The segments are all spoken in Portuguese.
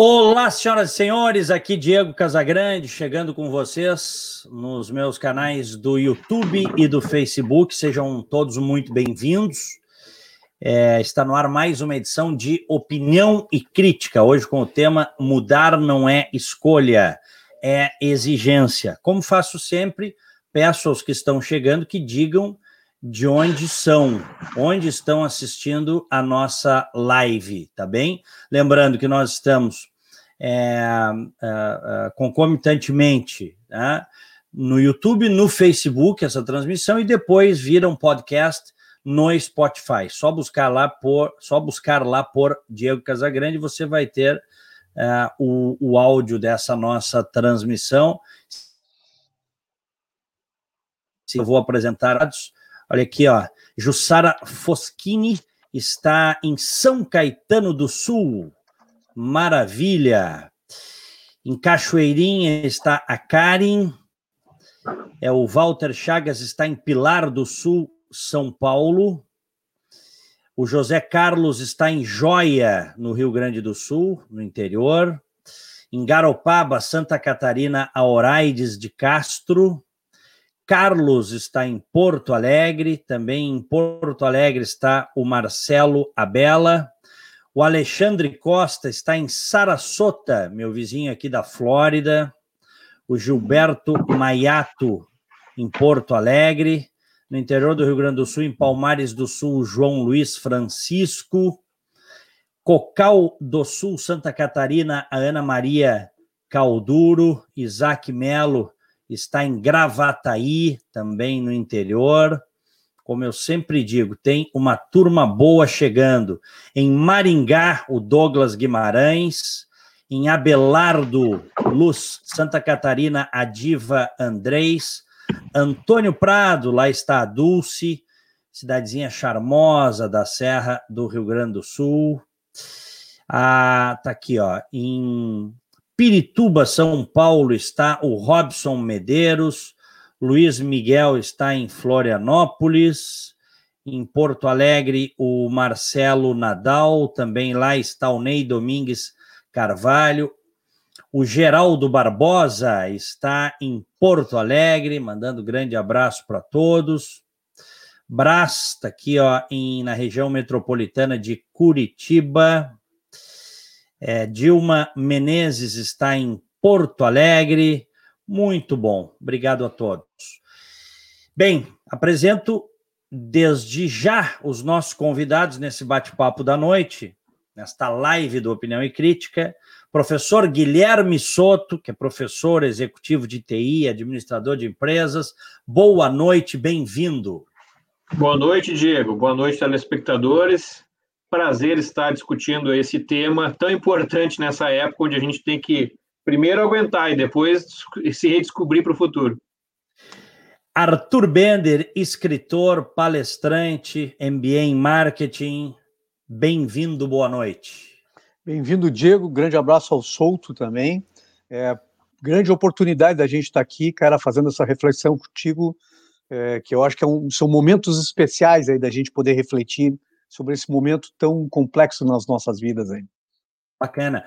Olá, senhoras e senhores, aqui Diego Casagrande, chegando com vocês nos meus canais do YouTube e do Facebook. Sejam todos muito bem-vindos. É, está no ar mais uma edição de Opinião e Crítica, hoje com o tema Mudar não é escolha, é exigência. Como faço sempre, peço aos que estão chegando que digam de onde são, onde estão assistindo a nossa live, tá bem? Lembrando que nós estamos é, é, é, concomitantemente né, no YouTube, no Facebook, essa transmissão, e depois vira um podcast no Spotify. Só buscar lá por, só buscar lá por Diego Casagrande, você vai ter é, o, o áudio dessa nossa transmissão. Eu vou apresentar, olha aqui, ó, Jussara Foschini está em São Caetano do Sul, Maravilha. Em Cachoeirinha está a Karen. É o Walter Chagas está em Pilar do Sul, São Paulo. O José Carlos está em Joia, no Rio Grande do Sul, no interior. Em Garopaba, Santa Catarina, Auraides de Castro. Carlos está em Porto Alegre, também em Porto Alegre está o Marcelo Abela. O Alexandre Costa está em Sarasota, meu vizinho aqui da Flórida. O Gilberto Maiato, em Porto Alegre. No interior do Rio Grande do Sul, em Palmares do Sul, João Luiz Francisco. Cocal do Sul, Santa Catarina, a Ana Maria Calduro. Isaac Melo está em Gravataí, também no interior como eu sempre digo, tem uma turma boa chegando. Em Maringá, o Douglas Guimarães. Em Abelardo, Luz, Santa Catarina, a Diva Andrés. Antônio Prado, lá está a Dulce, cidadezinha charmosa da Serra do Rio Grande do Sul. Ah, tá aqui, ó. Em Pirituba, São Paulo, está o Robson Medeiros. Luiz Miguel está em Florianópolis. Em Porto Alegre, o Marcelo Nadal. Também lá está o Ney Domingues Carvalho. O Geraldo Barbosa está em Porto Alegre, mandando grande abraço para todos. Brás está aqui ó, em, na região metropolitana de Curitiba. É, Dilma Menezes está em Porto Alegre. Muito bom. Obrigado a todos. Bem, apresento desde já os nossos convidados nesse bate-papo da noite, nesta live do Opinião e Crítica. Professor Guilherme Soto, que é professor executivo de TI, administrador de empresas. Boa noite, bem-vindo. Boa noite, Diego. Boa noite, telespectadores. Prazer estar discutindo esse tema tão importante nessa época onde a gente tem que primeiro aguentar e depois se redescobrir para o futuro. Arthur Bender, escritor, palestrante, MBA em marketing. Bem-vindo, boa noite. Bem-vindo, Diego. Grande abraço ao Souto também. É, grande oportunidade da gente estar aqui, cara, fazendo essa reflexão contigo, é, que eu acho que é um, são momentos especiais aí da gente poder refletir sobre esse momento tão complexo nas nossas vidas aí. Bacana.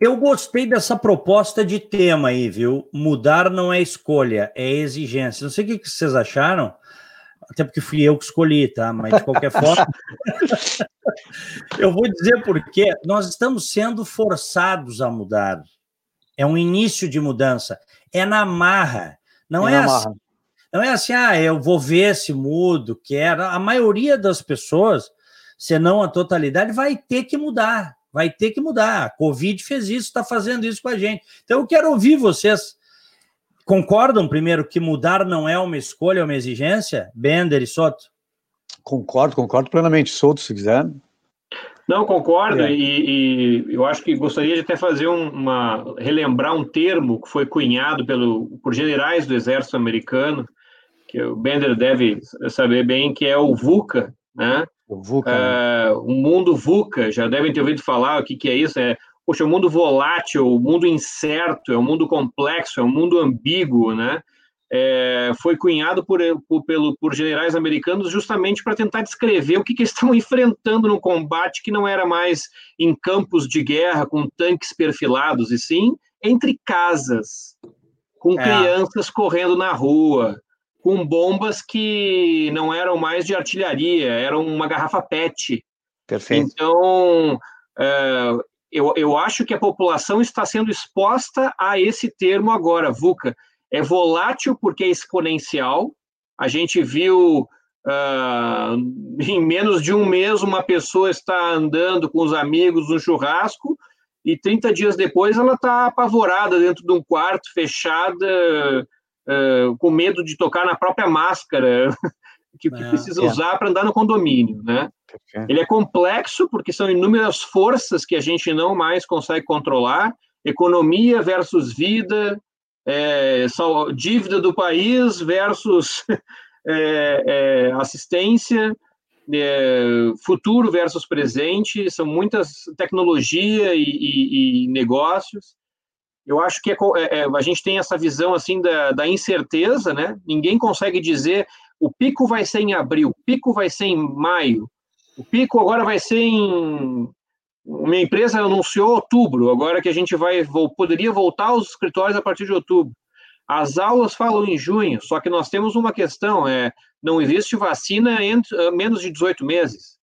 Eu gostei dessa proposta de tema aí, viu? Mudar não é escolha, é exigência. Não sei o que vocês acharam, até porque fui eu que escolhi, tá? Mas de qualquer forma, eu vou dizer porque nós estamos sendo forçados a mudar. É um início de mudança. É na marra. Não é, é assim. Marra. Não é assim, ah, eu vou ver se mudo, quero. A maioria das pessoas, se não a totalidade, vai ter que mudar vai ter que mudar. A Covid fez isso, está fazendo isso com a gente. Então eu quero ouvir vocês. Concordam, primeiro, que mudar não é uma escolha, é uma exigência? Bender e Soto? Concordo, concordo plenamente. Soto, se quiser. Não, concordo, é. e, e, eu acho que gostaria de até fazer um, uma. relembrar um termo que foi cunhado pelo, por generais do exército americano, que o Bender deve saber bem, que é o VUCA, né? O VUCA. Uh, o mundo VUCA, já devem ter ouvido falar o que, que é isso. É, poxa, o mundo volátil, o mundo incerto, é um mundo complexo, é um mundo ambíguo, né? é, foi cunhado por, por, pelo, por generais americanos justamente para tentar descrever o que, que eles estão enfrentando no combate, que não era mais em campos de guerra com tanques perfilados, e sim entre casas, com é. crianças correndo na rua, com bombas que não eram mais de artilharia, eram uma garrafa PET. Perfeito. Então, é, eu, eu acho que a população está sendo exposta a esse termo agora, VUCA. É volátil porque é exponencial. A gente viu uh, em menos de um mês uma pessoa está andando com os amigos no churrasco e 30 dias depois ela está apavorada dentro de um quarto, fechada, uh, com medo de tocar na própria máscara que, que é, precisa é. usar para andar no condomínio, né? Ele é complexo porque são inúmeras forças que a gente não mais consegue controlar, economia versus vida, é, dívida do país versus é, é, assistência, é, futuro versus presente, são muitas tecnologia e, e, e negócios. Eu acho que é, é, a gente tem essa visão assim da, da incerteza, né? Ninguém consegue dizer o pico vai ser em abril, o pico vai ser em maio, o pico agora vai ser em. Minha empresa anunciou outubro, agora que a gente vai poderia voltar aos escritórios a partir de outubro. As aulas falam em junho, só que nós temos uma questão: é, não existe vacina entre uh, menos de 18 meses.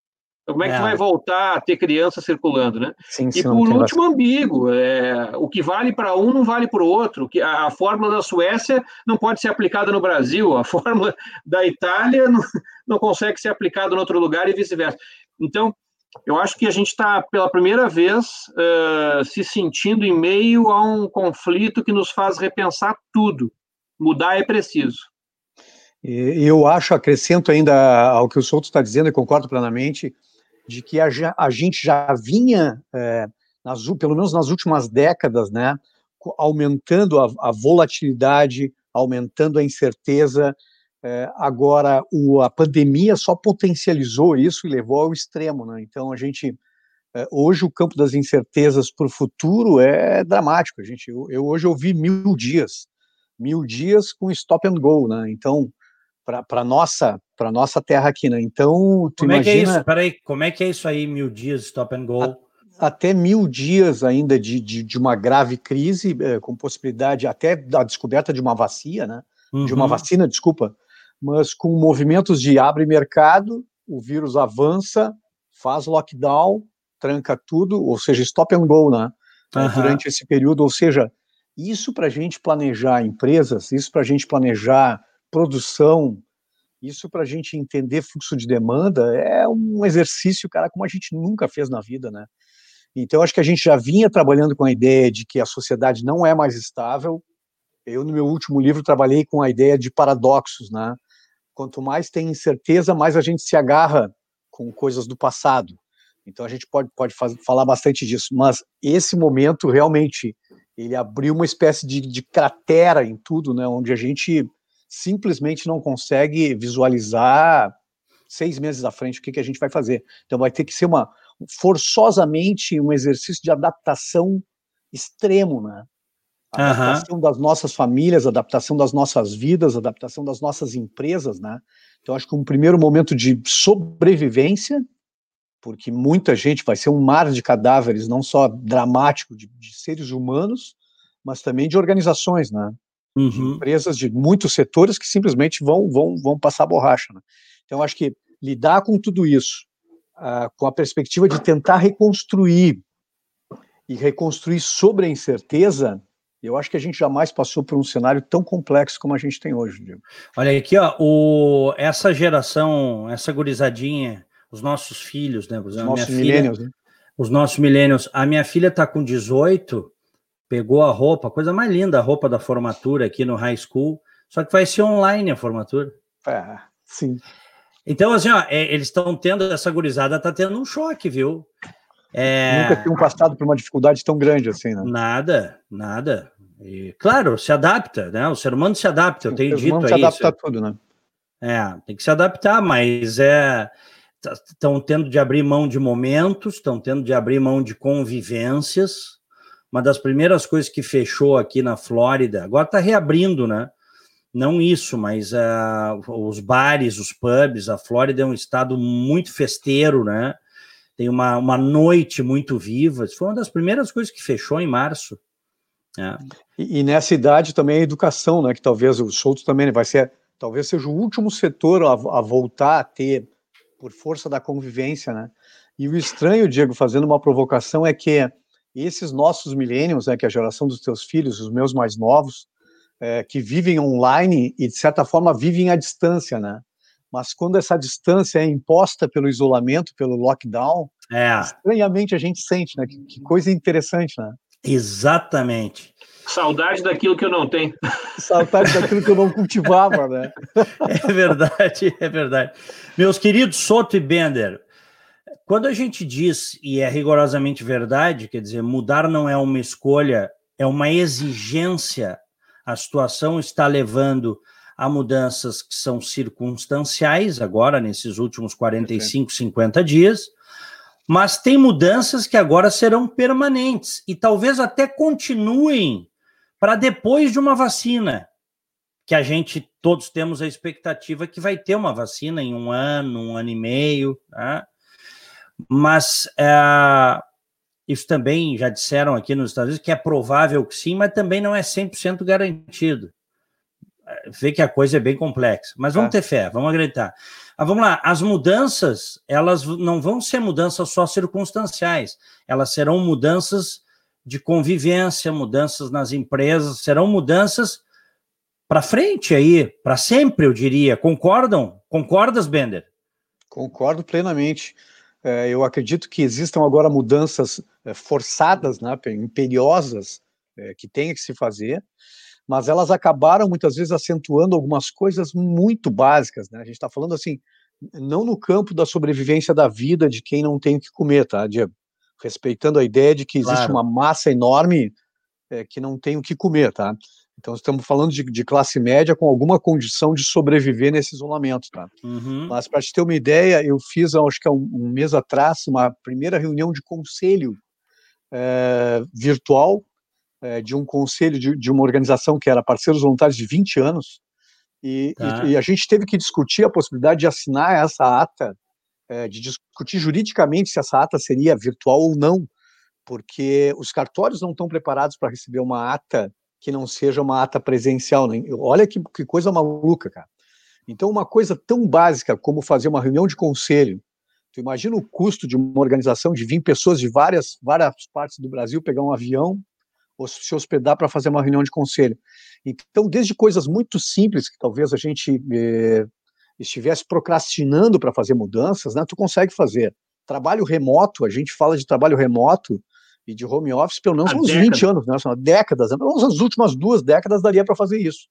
Então, como é que é. vai voltar a ter criança circulando, né? Sim, sim, e por último, ambíguo. É, o que vale para um não vale para o outro. A, a fórmula da Suécia não pode ser aplicada no Brasil, a fórmula da Itália não, não consegue ser aplicada em outro lugar e vice-versa. Então, eu acho que a gente está, pela primeira vez, uh, se sentindo em meio a um conflito que nos faz repensar tudo. Mudar é preciso. Eu acho, acrescento ainda ao que o Souto está dizendo, e concordo plenamente, de que a, a gente já vinha, é, nas, pelo menos nas últimas décadas, né, aumentando a, a volatilidade, aumentando a incerteza, é, agora, o, a pandemia só potencializou isso e levou ao extremo. Né? Então, a gente. É, hoje, o campo das incertezas para o futuro é dramático. A gente, eu, eu, hoje ouvi mil dias, mil dias com stop and go. Né? Então, para nossa para nossa terra aqui, né? Então, como imagina... é que é isso? Peraí, como é que é isso aí, mil dias stop and go? A, até mil dias ainda de, de, de uma grave crise, é, com possibilidade até da descoberta de uma vacina, né? Uhum. De uma uhum. vacina, desculpa, mas com movimentos de abre mercado, o vírus avança, faz lockdown, tranca tudo, ou seja, stop and go, né? Uhum. Durante esse período, ou seja, isso para a gente planejar empresas, isso para a gente planejar produção, isso para a gente entender fluxo de demanda é um exercício, cara, como a gente nunca fez na vida, né? Então, acho que a gente já vinha trabalhando com a ideia de que a sociedade não é mais estável. Eu, no meu último livro, trabalhei com a ideia de paradoxos, né? Quanto mais tem incerteza, mais a gente se agarra com coisas do passado. Então a gente pode, pode fazer, falar bastante disso, mas esse momento realmente ele abriu uma espécie de, de cratera em tudo, né, onde a gente simplesmente não consegue visualizar seis meses à frente o que, que a gente vai fazer. Então vai ter que ser uma forçosamente um exercício de adaptação extremo, né? adaptação uhum. das nossas famílias, adaptação das nossas vidas, adaptação das nossas empresas, né? Então, acho que um primeiro momento de sobrevivência, porque muita gente vai ser um mar de cadáveres, não só dramático de, de seres humanos, mas também de organizações, né? Uhum. De empresas de muitos setores que simplesmente vão, vão, vão passar borracha. Né? Então, acho que lidar com tudo isso, uh, com a perspectiva de tentar reconstruir e reconstruir sobre a incerteza, eu acho que a gente jamais passou por um cenário tão complexo como a gente tem hoje, Diego. Olha aqui, ó, o, essa geração, essa gurizadinha, os nossos filhos, né? Os nossos milênios, né? Os nossos milênios. A minha filha está com 18, pegou a roupa, coisa mais linda, a roupa da formatura aqui no high school, só que vai ser online a formatura. É, sim. Então, assim, ó, é, eles estão tendo, essa gurizada está tendo um choque, viu? É... Nunca tinham passado por uma dificuldade tão grande assim, né? Nada, nada. E, claro, se adapta, né? O ser humano se adapta, eu tenho dito aí. se adapta a tudo, né? É, tem que se adaptar, mas é estão tendo de abrir mão de momentos, estão tendo de abrir mão de convivências. Uma das primeiras coisas que fechou aqui na Flórida, agora está reabrindo, né? não isso, mas uh, os bares, os pubs, a Flórida é um estado muito festeiro, né? Tem uma, uma noite muito viva. Isso foi uma das primeiras coisas que fechou em março. É. E, e, nessa idade também a educação, né? Que talvez o Souto também vai ser, talvez seja o último setor a, a voltar a ter, por força da convivência, né? E o estranho, Diego, fazendo uma provocação, é que esses nossos milênios, né, que é a geração dos teus filhos, os meus mais novos, é, que vivem online e, de certa forma, vivem à distância, né? Mas quando essa distância é imposta pelo isolamento, pelo lockdown, é. estranhamente a gente sente, né? Que, que coisa interessante, né? Exatamente. Saudade daquilo que eu não tenho. Saudade daquilo que eu não cultivava, né? É verdade, é verdade. Meus queridos Soto e Bender, quando a gente diz, e é rigorosamente verdade, quer dizer, mudar não é uma escolha, é uma exigência a situação está levando a mudanças que são circunstanciais, agora, nesses últimos 45, 50 dias, mas tem mudanças que agora serão permanentes e talvez até continuem para depois de uma vacina, que a gente todos temos a expectativa que vai ter uma vacina em um ano, um ano e meio, tá? Mas é, isso também já disseram aqui nos Estados Unidos que é provável que sim, mas também não é 100% garantido. Vê que a coisa é bem complexa. Mas vamos é. ter fé, vamos acreditar. Ah, vamos lá, as mudanças, elas não vão ser mudanças só circunstanciais, elas serão mudanças de convivência, mudanças nas empresas, serão mudanças para frente aí, para sempre, eu diria. Concordam? Concordas, Bender? Concordo plenamente. É, eu acredito que existam agora mudanças é, forçadas, né, imperiosas, é, que tem que se fazer, mas elas acabaram muitas vezes acentuando algumas coisas muito básicas. Né? A gente está falando assim, não no campo da sobrevivência da vida de quem não tem o que comer, tá, Diego? Respeitando a ideia de que existe claro. uma massa enorme é, que não tem o que comer, tá? Então, estamos falando de, de, classe média com alguma condição de sobreviver nesse isolamento, tá? Uhum. Mas, para te ter uma ideia, eu fiz, acho que há um, um mês atrás, uma primeira reunião de conselho é, virtual é, de um conselho de, de, uma organização que era Parceiros Voluntários de 20 anos, e, tá. e, e, a gente teve que discutir a possibilidade de assinar essa ata, é, de discutir juridicamente se essa ata seria virtual ou não, porque os cartórios não estão preparados para receber uma ata que não seja uma ata presencial. Olha que, que coisa maluca, cara. Então, uma coisa tão básica como fazer uma reunião de conselho, tu imagina o custo de uma organização de 20 pessoas de várias, várias partes do Brasil pegar um avião ou se hospedar para fazer uma reunião de conselho. Então, desde coisas muito simples que talvez a gente eh, estivesse procrastinando para fazer mudanças, né, tu consegue fazer. Trabalho remoto, a gente fala de trabalho remoto, e de home office pelo menos uns 20 anos, né? São décadas, pelo menos as últimas duas décadas daria para fazer isso.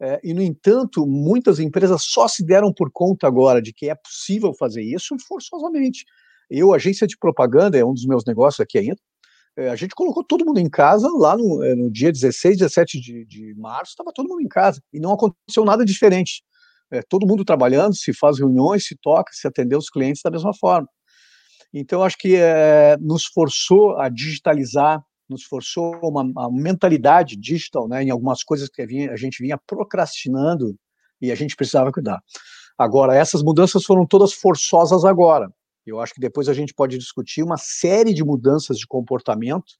É, e, no entanto, muitas empresas só se deram por conta agora de que é possível fazer isso forçosamente. Eu, agência de propaganda, é um dos meus negócios aqui ainda, é, a gente colocou todo mundo em casa lá no, é, no dia 16, 17 de, de março, estava todo mundo em casa e não aconteceu nada diferente. É, todo mundo trabalhando, se faz reuniões, se toca, se atender os clientes da mesma forma. Então, acho que é, nos forçou a digitalizar, nos forçou uma, uma mentalidade digital, né, em algumas coisas que a gente vinha procrastinando e a gente precisava cuidar. Agora, essas mudanças foram todas forçosas agora. Eu acho que depois a gente pode discutir uma série de mudanças de comportamento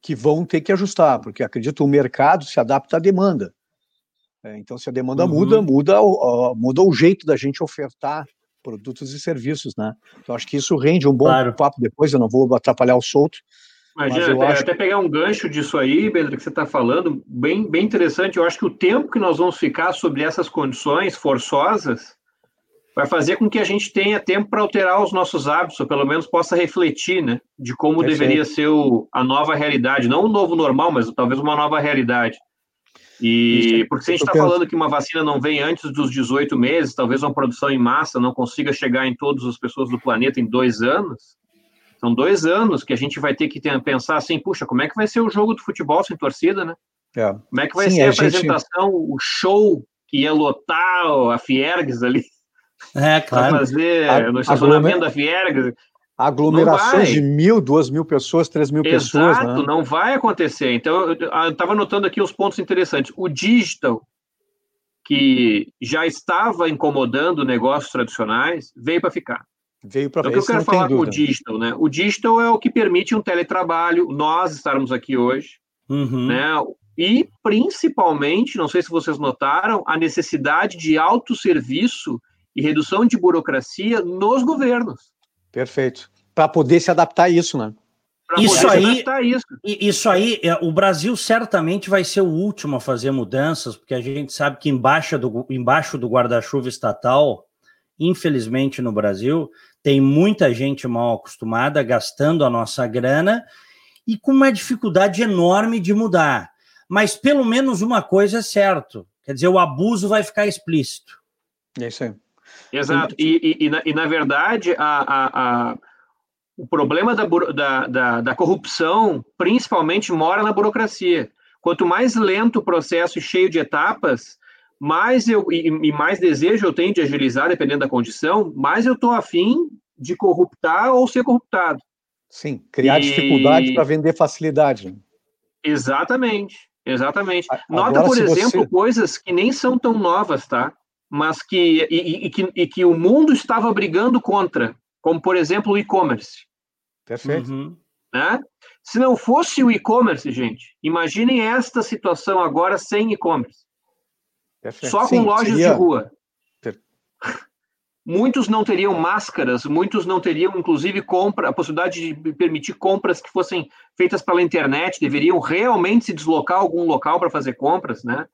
que vão ter que ajustar, porque acredito que o mercado se adapta à demanda. É, então, se a demanda uhum. muda, muda, muda o jeito da gente ofertar produtos e serviços, né? Então acho que isso rende um bom claro. papo depois, eu não vou atrapalhar o solto. Imagina, até, acho... até, pegar um gancho disso aí, Pedro, que você está falando, bem, bem interessante. Eu acho que o tempo que nós vamos ficar sobre essas condições forçosas vai fazer com que a gente tenha tempo para alterar os nossos hábitos, ou pelo menos possa refletir, né, de como Perfeito. deveria ser o, a nova realidade, não o novo normal, mas talvez uma nova realidade. E porque se a gente está falando que uma vacina não vem antes dos 18 meses, talvez uma produção em massa não consiga chegar em todas as pessoas do planeta em dois anos, são dois anos que a gente vai ter que ter, pensar assim, puxa, como é que vai ser o jogo do futebol sem torcida, né? É. Como é que vai Sim, ser a, a apresentação, gente... o show que ia lotar a Fiergues ali? É, claro. Para fazer a, no estacionamento da Fiergues. Aglomerações de mil, duas mil pessoas, três mil Exato, pessoas. Exato, né? não vai acontecer. Então, eu estava notando aqui os pontos interessantes. O digital, que já estava incomodando negócios tradicionais, veio para ficar. Veio para então, o que eu quero falar com o digital, né? O digital é o que permite um teletrabalho, nós estarmos aqui hoje, uhum. né? E principalmente, não sei se vocês notaram, a necessidade de autosserviço e redução de burocracia nos governos. Perfeito. Para poder se adaptar a isso, né? Isso aí, isso. isso aí, é, o Brasil certamente vai ser o último a fazer mudanças, porque a gente sabe que embaixo do, embaixo do guarda-chuva estatal, infelizmente no Brasil, tem muita gente mal acostumada, gastando a nossa grana e com uma dificuldade enorme de mudar. Mas pelo menos uma coisa é certo, quer dizer, o abuso vai ficar explícito. É isso aí. Exato. E, e, e, na, e na, verdade, a, a, a, o problema da, da, da, da, corrupção, principalmente, mora na burocracia. Quanto mais lento o processo e cheio de etapas, mais eu e, mais desejo eu tenho de agilizar, dependendo da condição, mais eu estou afim de corruptar ou ser corruptado. Sim, criar dificuldade para vender facilidade. Exatamente, exatamente. Agora, Nota, por exemplo, você... coisas que nem são tão novas, tá? Mas que e, e, que, e que o mundo estava brigando contra, como por exemplo o e-commerce. Perfeito. Uhum. Né? Se não fosse o e-commerce, gente, imaginem esta situação agora sem e-commerce. Só com Sim, lojas seria... de rua. Muitos não teriam máscaras, muitos não teriam, inclusive, compra, a possibilidade de permitir compras que fossem feitas pela internet, deveriam realmente se deslocar a algum local para fazer compras, né?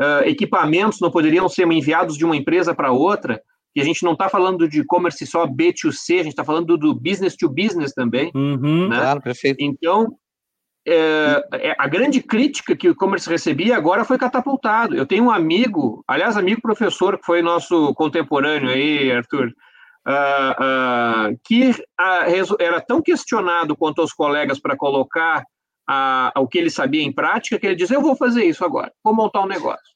Uh, equipamentos não poderiam ser enviados de uma empresa para outra, e a gente não está falando de e-commerce só B2C, a gente está falando do business to business também. Uhum, né? Claro, perfeito. Então, é, a grande crítica que o e-commerce recebia agora foi catapultado. Eu tenho um amigo, aliás, amigo professor, que foi nosso contemporâneo aí, Arthur, uh, uh, que uh, era tão questionado quanto os colegas para colocar a, o que ele sabia em prática, que ele diz: Eu vou fazer isso agora, vou montar um negócio.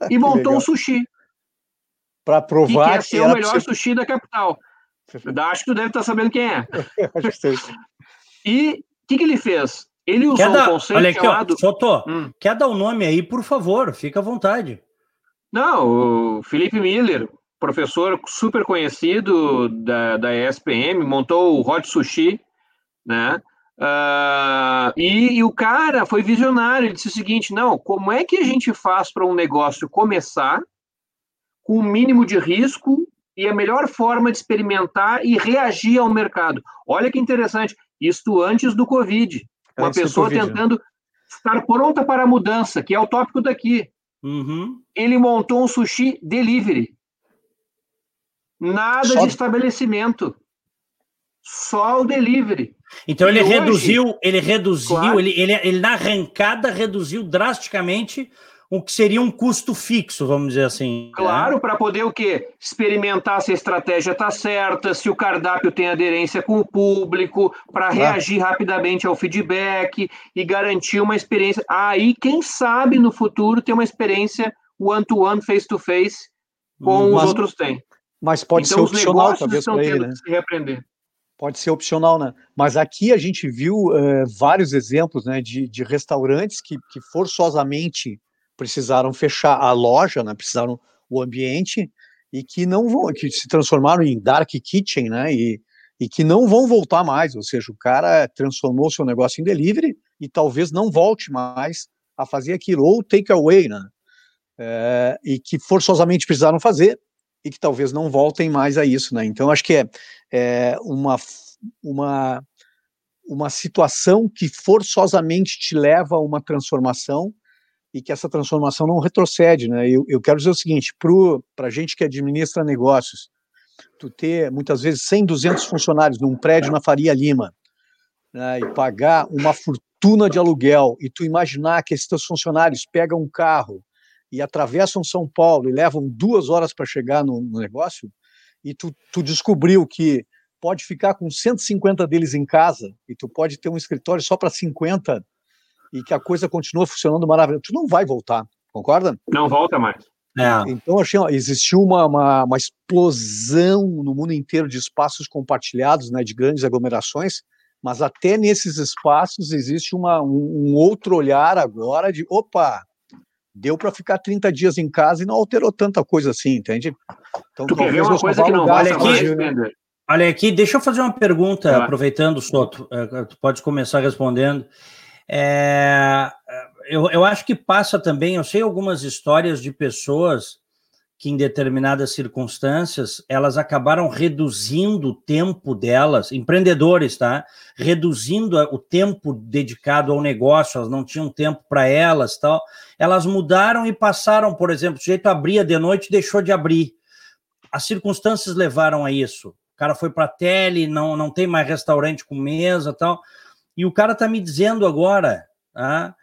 E montou um sushi. Para provar que, quer ser o melhor sushi da capital. Acho que tu deve estar sabendo quem é. e o que, que ele fez? Ele usou quer um dar, conceito olha aqui, chamado... Ó, hum. quer dar o um nome aí, por favor, fica à vontade. Não, o Felipe Miller, professor super conhecido da, da ESPM, montou o Hot Sushi, né? Uh, e, e, o cara foi visionário, ele disse o seguinte: não, como é que a gente faz para um negócio começar com o mínimo de risco e a melhor forma de experimentar e reagir ao mercado? Olha que interessante, isto antes do Covid. Uma antes pessoa COVID, né? tentando né? estar pronta para a mudança, que é o tópico daqui. Uhum. Ele montou um sushi delivery. Nada Só... de estabelecimento. Só o delivery. Então ele hoje, reduziu, ele reduziu, claro. ele, ele, ele na arrancada reduziu drasticamente o que seria um custo fixo, vamos dizer assim. Né? Claro, né? para poder o quê? Experimentar se a estratégia está certa, se o cardápio tem aderência com o público, para reagir rapidamente ao feedback e garantir uma experiência. Aí, quem sabe no futuro ter uma experiência one-to-one, face-to-face, como mas, os outros têm. Mas pode então, ser opcional, talvez, tendo ele, né? que se reaprender pode ser opcional, né? Mas aqui a gente viu uh, vários exemplos né, de, de restaurantes que, que forçosamente precisaram fechar a loja, né, precisaram o ambiente e que não vão, que se transformaram em dark kitchen, né? E, e que não vão voltar mais, ou seja, o cara transformou seu negócio em delivery e talvez não volte mais a fazer aquilo, ou takeaway, né? É, e que forçosamente precisaram fazer, e que talvez não voltem mais a isso, né? Então acho que é, é uma, uma, uma situação que forçosamente te leva a uma transformação e que essa transformação não retrocede, né? Eu, eu quero dizer o seguinte, para a gente que administra negócios, tu ter muitas vezes 100, 200 funcionários num prédio na Faria Lima né, e pagar uma fortuna de aluguel e tu imaginar que esses teus funcionários pegam um carro e atravessam São Paulo e levam duas horas para chegar no, no, negócio, e tu, tu descobriu que pode ficar com 150 deles em casa, e tu pode ter um escritório só para 50, e que a coisa continua funcionando maravilhoso, tu não vai voltar, concorda? Não volta mais. É. Então, achei, ó, existiu uma, uma, uma, explosão no mundo inteiro de espaços compartilhados, né, de grandes aglomerações, mas até nesses espaços existe uma, um, um outro olhar agora de, opa, deu para ficar 30 dias em casa e não alterou tanta coisa assim, entende? Então, tu quer ver uma coisa que não vale aqui? Olha aqui, deixa eu fazer uma pergunta, aproveitando, Soto, é, tu pode começar respondendo. É, eu, eu acho que passa também, eu sei algumas histórias de pessoas que em determinadas circunstâncias elas acabaram reduzindo o tempo delas, empreendedores, tá? Reduzindo o tempo dedicado ao negócio, elas não tinham tempo para elas, tal. Elas mudaram e passaram, por exemplo, o jeito abria de noite, deixou de abrir. As circunstâncias levaram a isso. O cara foi para tele, não não tem mais restaurante com mesa, tal. E o cara tá me dizendo agora, tá?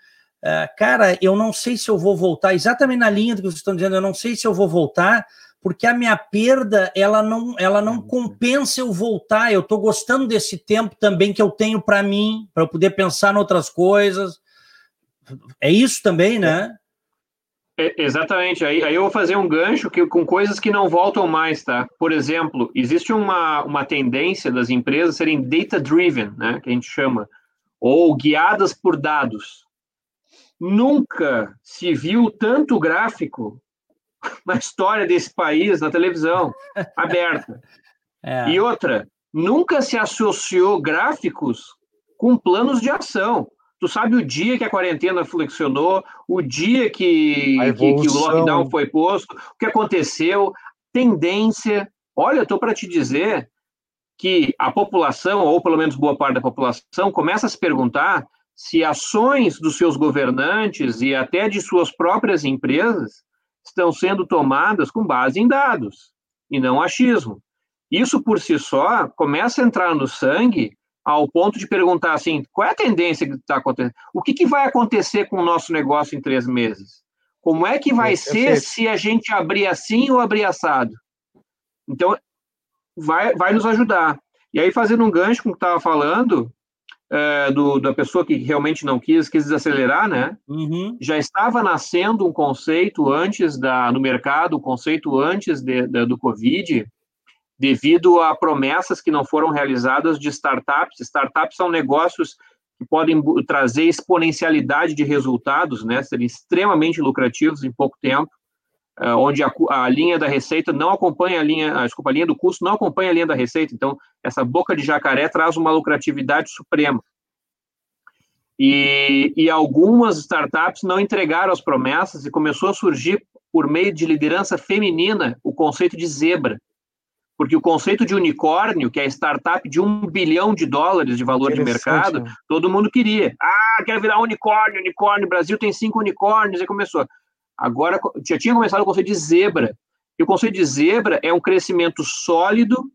Uh, cara, eu não sei se eu vou voltar, exatamente na linha do que vocês estão dizendo, eu não sei se eu vou voltar, porque a minha perda, ela não, ela não compensa eu voltar. Eu estou gostando desse tempo também que eu tenho para mim, para eu poder pensar em outras coisas. É isso também, né? É, exatamente. Aí, aí eu vou fazer um gancho que, com coisas que não voltam mais, tá? Por exemplo, existe uma, uma tendência das empresas serem data-driven, né? Que a gente chama, ou guiadas por dados. Nunca se viu tanto gráfico na história desse país na televisão aberta. É. E outra, nunca se associou gráficos com planos de ação. Tu sabe o dia que a quarentena flexionou, o dia que, que, que, o lockdown foi posto, o que aconteceu, tendência. Olha, estou para te dizer que a população, ou pelo menos boa parte da população, começa a se perguntar se ações dos seus governantes e até de suas próprias empresas estão sendo tomadas com base em dados e não achismo. Isso por si só começa a entrar no sangue ao ponto de perguntar assim, qual é a tendência que está acontecendo? O que, que, vai acontecer com o nosso negócio em três meses? Como é que vai ser se a gente abrir assim ou abrir assado? Então, vai, vai nos ajudar. E aí, fazendo um gancho com o que estava falando, é, do, da pessoa que realmente não quis, quis desacelerar, né? Uhum. Já estava nascendo um conceito antes da, no mercado, um conceito antes de, de, do Covid, devido a promessas que não foram realizadas de startups. Startups são negócios que podem trazer exponencialidade de resultados, né? Serem extremamente lucrativos em pouco tempo. Uh, onde a, a, linha da receita não acompanha a linha, a, desculpa, a linha do custo não acompanha a linha da receita. Então, essa boca de jacaré traz uma lucratividade suprema. E, e algumas startups não entregaram as promessas e começou a surgir, por meio de liderança feminina, o conceito de zebra. Porque o conceito de unicórnio, que é startup de um bilhão de dólares de valor de mercado, né? todo mundo queria. Ah, quero virar unicórnio, unicórnio, Brasil tem cinco unicórnios, e começou. Agora já tinha começado o conceito de zebra. E o conceito de zebra é um crescimento sólido,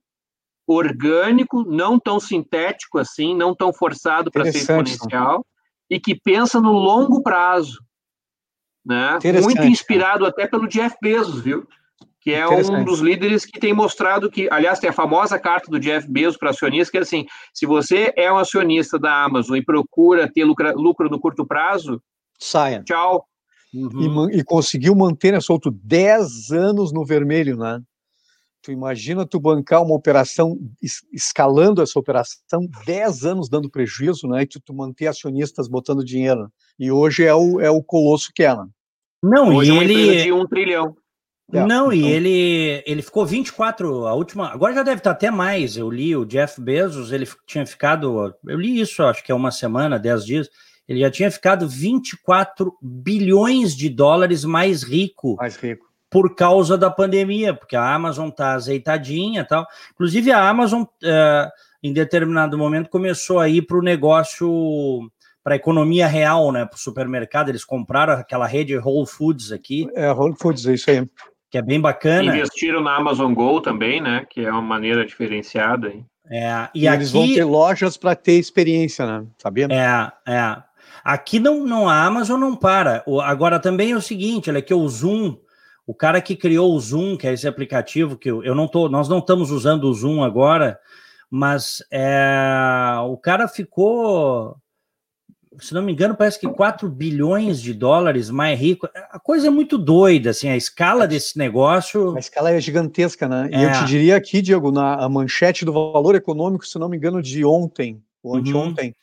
orgânico, não tão sintético assim, não tão forçado para ser exponencial, e que pensa no longo prazo. Né? Muito inspirado até pelo Jeff Bezos, viu? Que é um dos líderes que tem mostrado que, aliás, tem a famosa carta do Jeff Bezos para acionistas, que é assim: se você é um acionista da Amazon e procura ter lucro, lucro no curto prazo, saia. Tchau, Uhum. E, e, conseguiu manter, né, Solto, 10 anos no vermelho, né? Tu imagina tu bancar uma operação, escalando essa operação, 10 anos dando prejuízo, né? E tu, tu manter acionistas botando dinheiro. E hoje é o, é o colosso que é, né? Não, hoje e é ele... de um trilhão. É, não, então... e ele, ele ficou 24, a última. Agora já deve estar até mais. Eu li o Jeff Bezos, ele tinha ficado. Eu li isso, acho que é uma semana, 10 dias ele já tinha ficado 24 bilhões de dólares mais rico. Mais rico. Por causa da pandemia, porque a Amazon está azeitadinha tal. Inclusive, a Amazon, uh, em determinado momento, começou a ir para o negócio, para a economia real, né? Para o supermercado. Eles compraram aquela rede Whole Foods aqui. É, Whole Foods, é isso aí. Que é bem bacana. Investiram na Amazon Go também, né? Que é uma maneira diferenciada. Hein? É, e, e aqui... eles vão ter lojas para ter experiência, né? Sabia? É, é. Aqui não, não a Amazon não para. Agora também é o seguinte, olha que o Zoom, o cara que criou o Zoom, que é esse aplicativo que eu, eu não tô, nós não estamos usando o Zoom agora, mas é, o cara ficou se não me engano, parece que 4 bilhões de dólares mais rico. A coisa é muito doida, assim, a escala desse negócio. A escala é gigantesca, né? É. E eu te diria aqui, Diego, na manchete do valor econômico, se não me engano, de ontem, ou anteontem, uhum.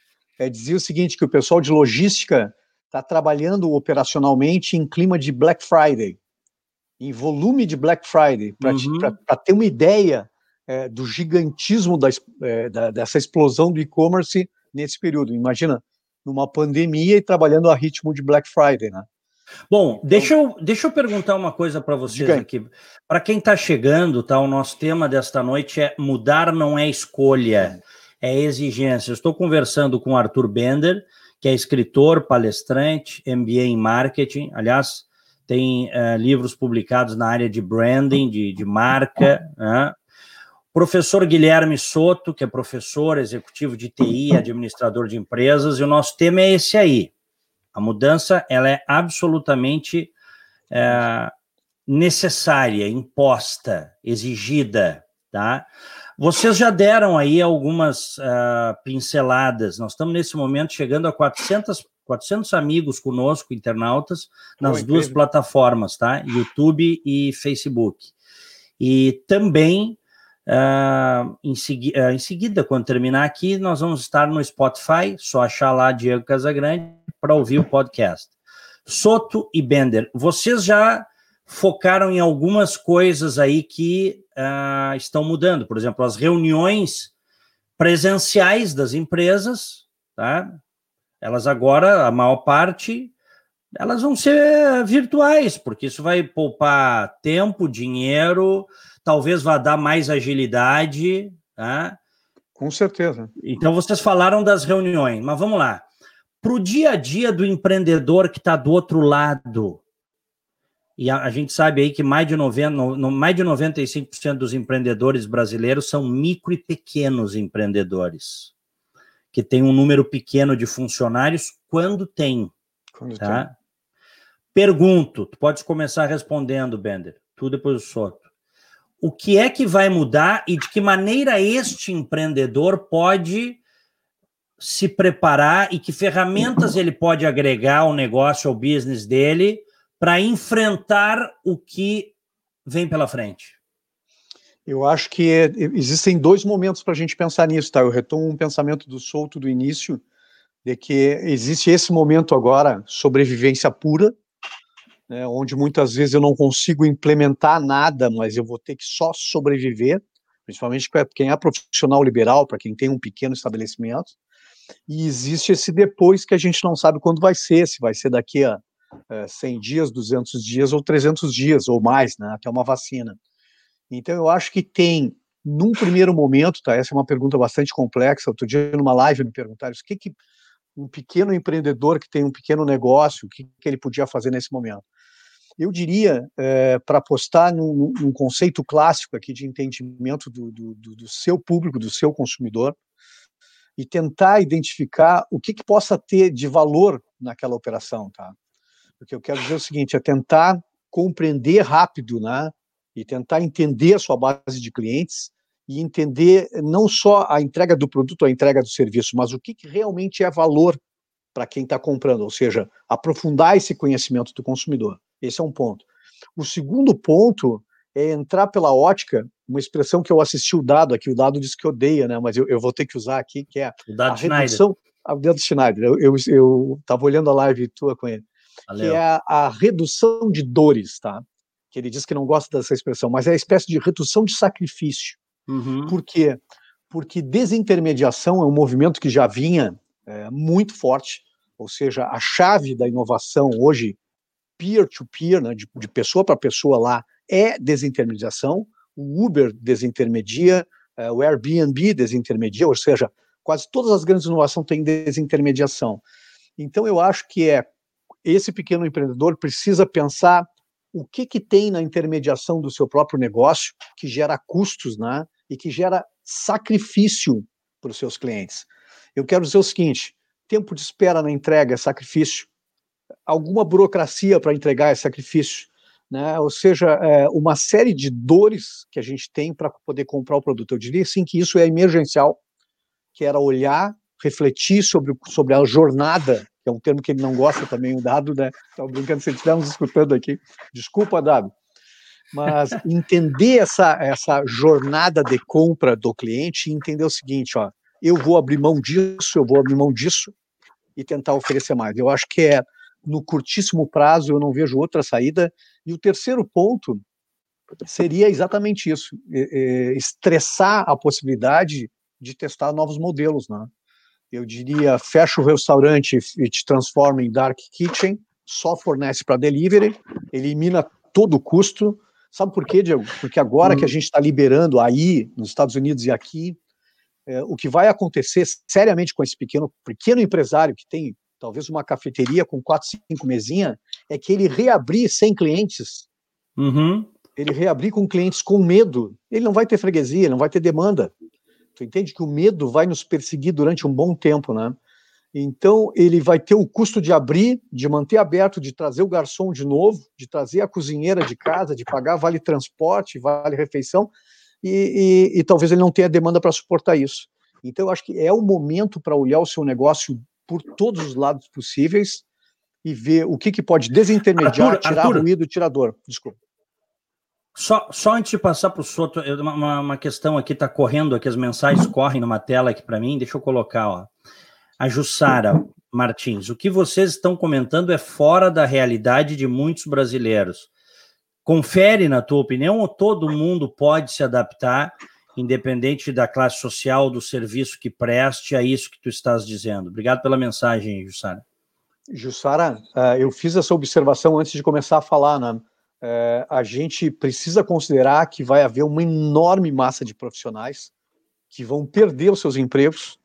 É, dizia o seguinte: que o pessoal de logística está trabalhando operacionalmente em clima de Black Friday, em volume de Black Friday, para uhum. ter uma ideia é, do gigantismo da, é, da, dessa explosão do e-commerce nesse período. Imagina, numa pandemia e trabalhando a ritmo de Black Friday, né? Bom, então, deixa eu, deixa eu perguntar uma coisa para vocês aqui. Para quem está chegando, tá? O nosso tema desta noite é mudar não é escolha, é exigência. Eu estou conversando com Arthur Bender, que é escritor, palestrante, MBA em marketing. Aliás, tem uh, livros publicados na área de branding, de, de marca. Né? Professor Guilherme Soto, que é professor executivo de TI, administrador de empresas, e o nosso tema é esse aí. A mudança ela é absolutamente é, necessária, imposta, exigida, tá? Vocês já deram aí algumas uh, pinceladas. Nós estamos nesse momento chegando a 400, 400 amigos conosco, internautas, nas duas plataformas, tá? YouTube e Facebook. E também Uh, em, segui uh, em, seguida, quando terminar aqui, nós vamos estar no Spotify, só achar lá Diego Casagrande para ouvir o podcast. Soto e Bender, vocês já focaram em algumas coisas aí que uh, estão mudando, por exemplo, as reuniões presenciais das empresas, tá? Elas agora, a maior parte, elas vão ser virtuais, porque isso vai poupar tempo, dinheiro, talvez vá dar mais agilidade. Tá? Com certeza. Então, vocês falaram das reuniões, mas vamos lá. Para o dia a dia do empreendedor que está do outro lado, e a, a, gente sabe aí que mais de, 90, no, mais de 95% dos empreendedores brasileiros são micro e pequenos empreendedores, que tem um número pequeno de funcionários quando tem. Quando tá? tem. Pergunto, tu pode começar respondendo, Bender, tu depois o Soto o que é que vai mudar e de que maneira este empreendedor pode se preparar e que ferramentas ele pode agregar ao negócio, ao business dele, para enfrentar o que vem pela frente? Eu acho que existem dois momentos para a gente pensar nisso, tá? Eu retomo um pensamento do Souto do início, de que existe esse momento agora, sobrevivência pura, né, onde muitas vezes eu não consigo implementar nada, mas eu vou ter que só sobreviver, principalmente para quem é profissional liberal, para quem tem um pequeno estabelecimento. E existe esse depois que a gente não sabe quando vai ser, se vai ser daqui a é, 100 dias, 200 dias ou 300 dias ou mais, né, até uma vacina. Então eu acho que tem, num primeiro momento, tá, essa é uma pergunta bastante complexa, outro dia numa live me perguntaram o que, que um pequeno empreendedor que tem um pequeno negócio, o que, que ele podia fazer nesse momento? Eu diria, é, para apostar num, num, conceito clássico aqui de entendimento do, do, do, seu público, do seu consumidor, e tentar identificar o que, que possa ter de valor naquela operação, tá? Porque eu quero dizer o seguinte, é tentar compreender rápido, né? E tentar entender a sua base de clientes e entender não só a entrega do produto, a entrega do serviço, mas o que, que realmente é valor para quem está comprando, ou seja, aprofundar esse conhecimento do consumidor. Esse é um ponto. O segundo ponto é entrar pela ótica, uma expressão que eu assisti o dado aqui, o dado diz que odeia, né? Mas eu, eu vou ter que usar aqui, que é o dado a redução. O dado Schneider. Eu estava olhando a live tua com ele. Valeu. Que é a, a, redução de dores, tá? Que ele diz que não gosta dessa expressão, mas é a espécie de redução de sacrifício. Uhum. Por quê? Porque desintermediação é um movimento que já vinha é, muito forte, ou seja, a chave da inovação hoje peer-to-peer, né, de, de pessoa para pessoa lá, é desintermediação. O Uber desintermedia, uh, o Airbnb desintermedia, ou seja, quase todas as grandes inovações têm desintermediação. Então, eu acho que é esse pequeno empreendedor precisa pensar o que, que tem na intermediação do seu próprio negócio que gera custos né, e que gera sacrifício para os seus clientes. Eu quero dizer o seguinte: tempo de espera na entrega é sacrifício, alguma burocracia para entregar esse sacrifício, né? ou seja, é, uma série de dores que a gente tem para poder comprar o produto. Eu diria sim que isso é emergencial, que era olhar refletir sobre, sobre a jornada, que é um termo que ele não gosta também, o Dado, né? Estava brincando, se ele estiver nos escutando aqui. Desculpa, Dado. Mas entender essa, essa jornada de compra do cliente e entender o seguinte, ó, eu vou abrir mão disso, eu vou abrir mão disso e tentar oferecer mais. Eu acho que é no curtíssimo prazo, eu não vejo outra saída. E o terceiro ponto seria exatamente isso: estressar a possibilidade de testar novos modelos, né? Eu diria, fecha o restaurante e te transforma em dark kitchen, só fornece para delivery, elimina todo o custo. Sabe por quê, Diego? Porque agora hum. que a hum. gente está liberando aí, nos Estados Unidos e aqui, é, o que vai acontecer seriamente com esse pequeno, pequeno empresário que tem talvez uma cafeteria com quatro, cinco mesinhas, é que ele reabrir sem clientes, uhum. ele reabrir com clientes com medo, ele não vai ter freguesia, ele não vai ter demanda. Tu entende que o medo vai nos perseguir durante um bom tempo, né? Então, ele vai ter o custo de abrir, de manter aberto, de trazer o garçom de novo, de trazer a cozinheira de casa, de pagar vale transporte, vale refeição, e, e, e talvez ele não tenha demanda para suportar isso. Então, eu acho que é o momento para olhar o seu negócio por todos os lados possíveis e ver o que, que pode desintermediar, Arthur, tirar Arthur, ruído, tirador. Desculpa. Só, só antes de passar para o Soto, uma, uma questão aqui está correndo, aqui as mensagens correm numa tela aqui para mim, deixa eu colocar, ó. A Jussara Martins, o que vocês estão comentando é fora da realidade de muitos brasileiros. Confere, na tua opinião, ou todo mundo pode se adaptar, independente da classe social, do serviço que preste, a isso que tu estás dizendo? Obrigado pela mensagem, Jussara. Jussara, eh, eu fiz essa observação antes de começar a falar, né? É, a gente precisa considerar que vai haver uma enorme massa de profissionais que vão perder os seus empregos,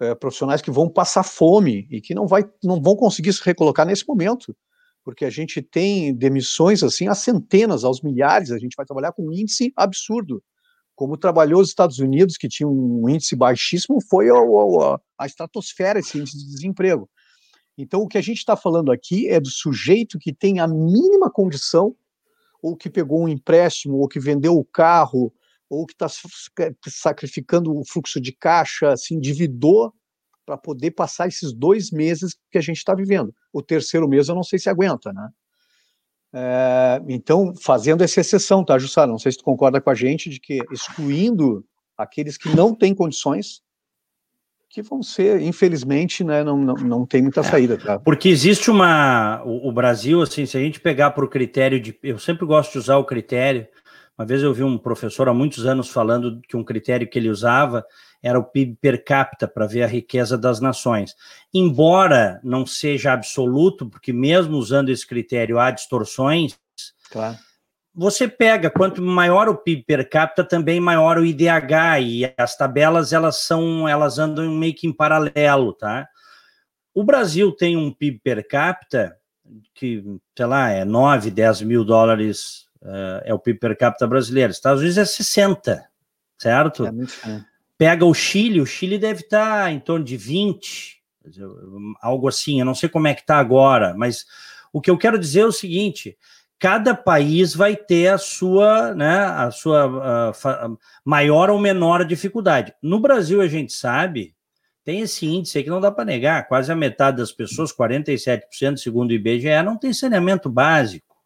é, profissionais que vão passar fome e que não, vai, não vão conseguir se recolocar nesse momento, porque a gente tem demissões assim a centenas, aos milhares, a gente vai trabalhar com um índice absurdo. Como trabalhou os Estados Unidos, que tinha um índice baixíssimo, foi a, a, a estratosfera esse índice de desemprego. Então, o que a gente está falando aqui é do sujeito que tem a mínima condição, ou que pegou um empréstimo, ou que vendeu o carro, ou que está sacrificando o fluxo de caixa, se endividou para poder passar esses dois meses que a gente está vivendo. O terceiro mês eu não sei se aguenta, né? É, então, fazendo essa exceção, tá, Jussara? Não sei se tu concorda com a gente de que excluindo aqueles que não têm condições, que vão ser, infelizmente, né, não, não, não tem muita saída. Tá? Porque existe uma. O, o Brasil, assim, se a gente pegar por critério de. Eu sempre gosto de usar o critério. Uma vez eu vi um professor há muitos anos falando que um critério que ele usava era o PIB per capita para ver a riqueza das nações. Embora não seja absoluto, porque mesmo usando esse critério há distorções. Claro você pega, quanto maior o PIB per capita, também maior o IDH, e as tabelas elas são, elas andam meio que em paralelo, tá? O Brasil tem um PIB per capita que, sei lá, é 9, 10 mil dólares uh, é o PIB per capita brasileiro. Estados Unidos é 60, certo? É muito Pega o Chile, o Chile deve estar em torno de 20, algo assim, eu não sei como é que está agora, mas o que eu quero dizer é o seguinte, cada país vai ter a sua, né, a sua maior ou menor dificuldade. No Brasil, a gente sabe, tem esse índice aí que não dá para negar, quase a metade das pessoas, 47%, segundo o IBGE, não tem saneamento básico.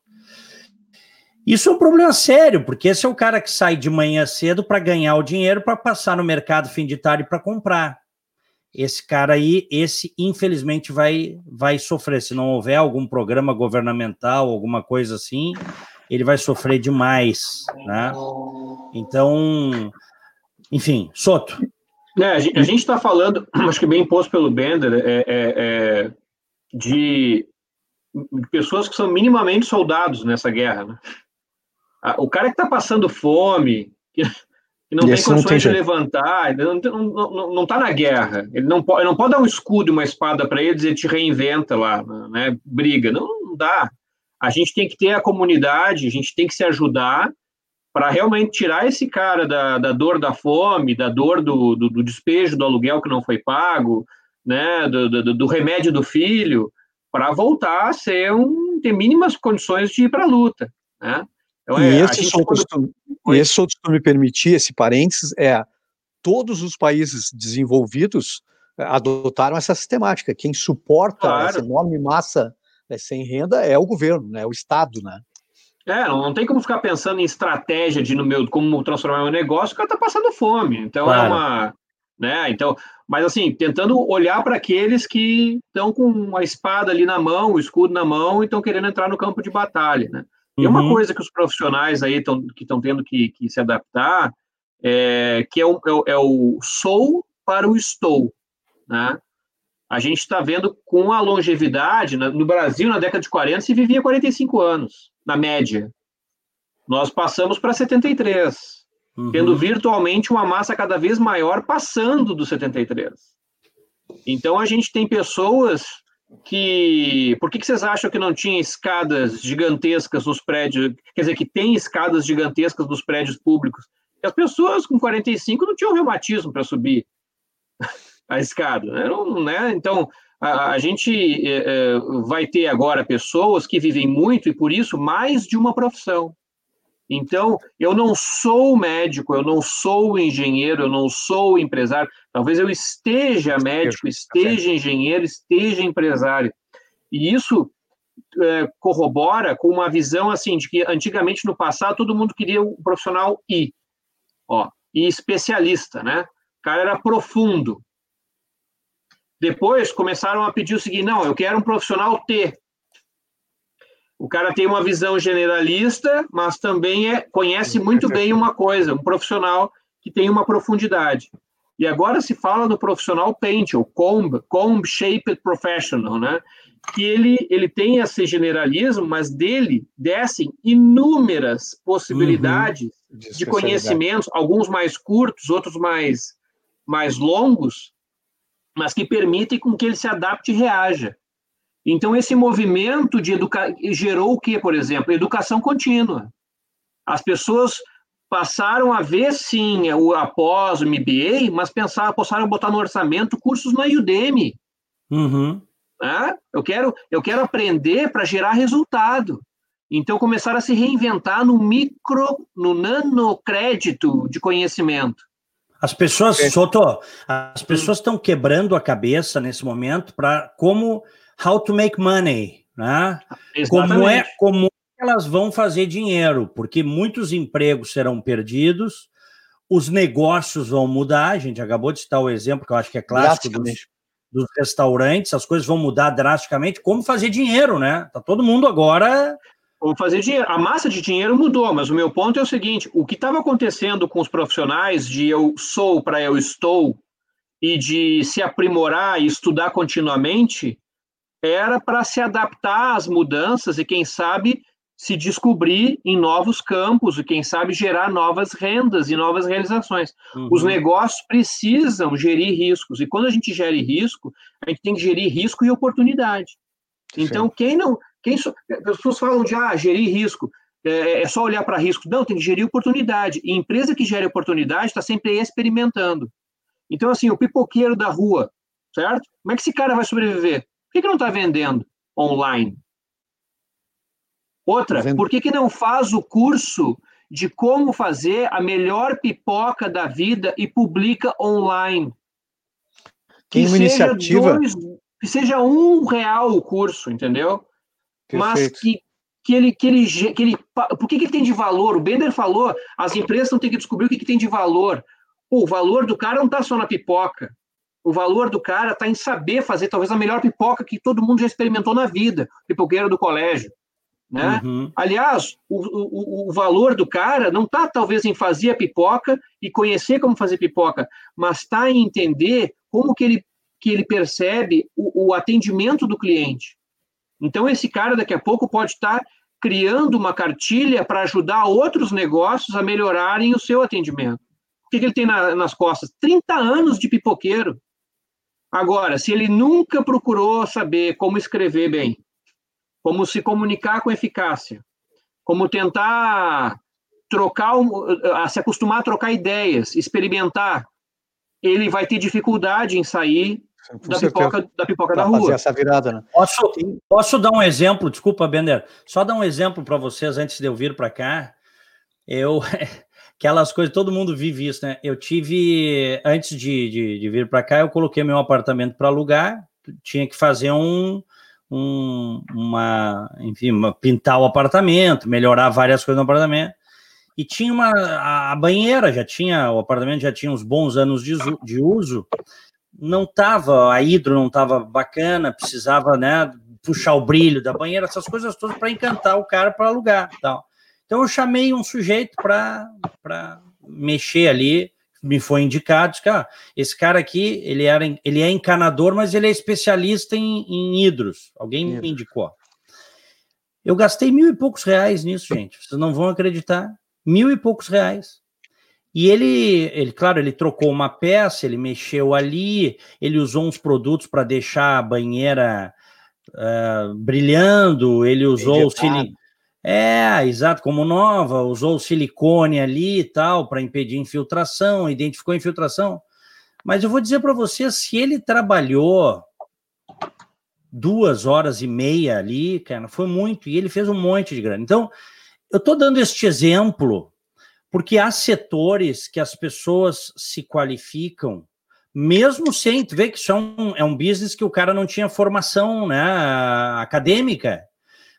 Isso é um problema sério, porque esse é o cara que sai de manhã cedo para ganhar o dinheiro para passar no mercado fim de tarde para comprar esse cara aí, esse infelizmente vai, vai sofrer. Se não houver algum programa governamental, alguma coisa assim, ele vai sofrer demais, né? Então, enfim, Soto. É, a gente está falando, acho que bem posto pelo Bender, é, é, é, de pessoas que são minimamente soldados nessa guerra. Né? O cara que está passando fome, que não tem condições de levantar, não, não, não tá na guerra. Ele não pode, não pode dar um escudo e uma espada para ele e dizer te reinventa lá, né? Briga. Não, não dá. A gente tem que ter a comunidade, a gente tem que se ajudar para realmente tirar esse cara da, da dor da fome, da dor do, do, do despejo do aluguel que não foi pago, né? do, do, do remédio do filho, para voltar a ser um, ter mínimas condições de ir para a luta. Né? Então, é, e esse, só quando... e esse me permitir, esse parênteses, é todos os países desenvolvidos adotaram essa sistemática. Quem suporta claro. essa enorme massa né, sem renda é o governo, né, é o Estado, né? É, não, não tem como ficar pensando em estratégia de no meu, como transformar um negócio, o cara está passando fome. Então é claro. é uma. Né? Então, mas assim, tentando olhar para aqueles que estão com a espada ali na mão, o escudo na mão e estão querendo entrar no campo de batalha. Né? Uhum. E uma coisa que os profissionais aí tão, que estão tendo que, que, se adaptar é que é o, é, é o sou para o estou. Né? A gente está vendo com a longevidade, no Brasil, na década de 40, se vivia 45 anos, na média. Nós passamos para 73, uhum. tendo virtualmente uma massa cada vez maior passando dos 73. Então a gente tem pessoas que. Por que, que vocês acham que não tinha escadas gigantescas nos prédios? Quer dizer, que tem escadas gigantescas nos prédios públicos? As pessoas com 45 não tinham reumatismo para subir a escada. Né? Não, né? Então, a, a gente é, vai ter agora pessoas que vivem muito e, por isso, mais de uma profissão. Então, eu não sou médico, eu não sou engenheiro, eu não sou empresário. Talvez eu esteja médico, esteja engenheiro, esteja empresário. E isso é, corrobora com uma visão assim de que antigamente no passado todo mundo queria um profissional I, ó, e especialista, né? O cara era profundo. Depois começaram a pedir o seguinte: não, eu quero um profissional T. O cara tem uma visão generalista, mas também é, conhece muito bem uma coisa, um profissional que tem uma profundidade. E agora se fala do profissional Paint, o Comb, Comb Shaped Professional, né? Que ele, ele tem esse generalismo, mas dele descem inúmeras possibilidades uhum. de, de conhecimentos, alguns mais curtos, outros mais, mais longos, mas que permitem com que ele se adapte e reaja. Então, esse movimento de educação gerou o que, por exemplo? Educação contínua. As pessoas passaram a ver, sim, o após o MBA, mas pensaram, passaram a botar no orçamento cursos na Udemy. Uhum. Né? Eu, quero, eu quero aprender para gerar resultado. Então, começaram a se reinventar no micro, no nanocrédito de conhecimento. As pessoas, Soto, as pessoas estão quebrando a cabeça nesse momento para como how to make money, né? Como é como elas vão fazer dinheiro, porque muitos empregos serão perdidos, os negócios vão mudar. A gente acabou de citar o exemplo que eu acho que é clássico dos, dos restaurantes, as coisas vão mudar drasticamente. Como fazer dinheiro, né? Tá todo mundo agora Vamos fazer dinheiro. A massa de dinheiro mudou, mas o meu ponto é o seguinte: o que estava acontecendo com os profissionais de eu sou para eu estou e de se aprimorar e estudar continuamente era para se adaptar às mudanças e, quem sabe, se descobrir em novos campos e, quem sabe, gerar novas rendas e novas realizações. Uhum. Os negócios precisam gerir riscos, e quando a gente gere risco, a gente tem que gerir risco e oportunidade. Então, quem não, quem as pessoas falam de ah, gerir risco, é, é só olhar para risco. Não, tem que gerir oportunidade. E empresa que gera oportunidade está sempre experimentando. Então, assim, o pipoqueiro da rua, certo? Como é que esse cara vai sobreviver? Por que, que não está vendendo online? Outra, por que, que não faz o curso de como fazer a melhor pipoca da vida e publica online? Que, uma iniciativa. Dois, que seja um real o curso, entendeu? mas que, que ele, que ele, que ele. Por que, que tem de valor? O Bender falou, as empresas têm que descobrir o que, que tem de valor. Pô, o valor do cara não está só na pipoca. O valor do cara está em saber fazer talvez a melhor pipoca que todo mundo já experimentou na vida, pipoqueira do colégio. Né? Uhum. Aliás, o, o, o, valor do cara não está talvez em fazer a pipoca e conhecer como fazer pipoca, mas está em entender como que ele, que ele percebe o, o atendimento do cliente. Então, esse cara daqui a pouco pode estar criando uma cartilha para ajudar outros negócios a melhorarem o seu atendimento. O que, que ele tem na, nas costas? 30 anos de pipoqueiro. Agora, se ele nunca procurou saber como escrever bem, como se comunicar com eficácia, como tentar trocar, se acostumar a trocar ideias, experimentar, ele vai ter dificuldade em sair da pipoca, da pipoca da rua. Essa virada, né? Posso, posso dar um exemplo? Desculpa, Bender. Só dar um exemplo para vocês antes de eu vir para cá. Eu, aquelas coisas, todo mundo vive isso, né? Eu tive, antes de, de, de vir para cá, eu coloquei meu apartamento para alugar, tinha que fazer um, um, uma, enfim, uma, pintar o apartamento, melhorar várias coisas no apartamento. E tinha uma a, a banheira, já tinha, o apartamento já tinha uns bons anos de, de uso, não tava, a hidro não tava bacana, precisava, né, puxar o brilho da banheira, essas coisas todas para encantar o cara para alugar, tal. Então eu chamei um sujeito para mexer ali, me foi indicado, disse que, ah, esse cara aqui, ele, era, ele é encanador, mas ele é especialista em, em hidros. Alguém me indicou. Eu gastei mil e poucos reais nisso, gente. Vocês não vão acreditar. Mil e poucos reais. E ele, ele, claro, ele trocou uma peça, ele mexeu ali, ele usou uns produtos para deixar a banheira uh, brilhando, ele usou o silicone. É, exato, como nova, usou silicone ali e tal para impedir infiltração, identificou infiltração. Mas eu vou dizer para você, se ele trabalhou duas horas e meia ali, cara, foi muito, e ele fez um monte de grana. Então, eu estou dando este exemplo porque há setores que as pessoas se qualificam, mesmo sem, tu vê que isso é um, é um business que o cara não tinha formação né, acadêmica,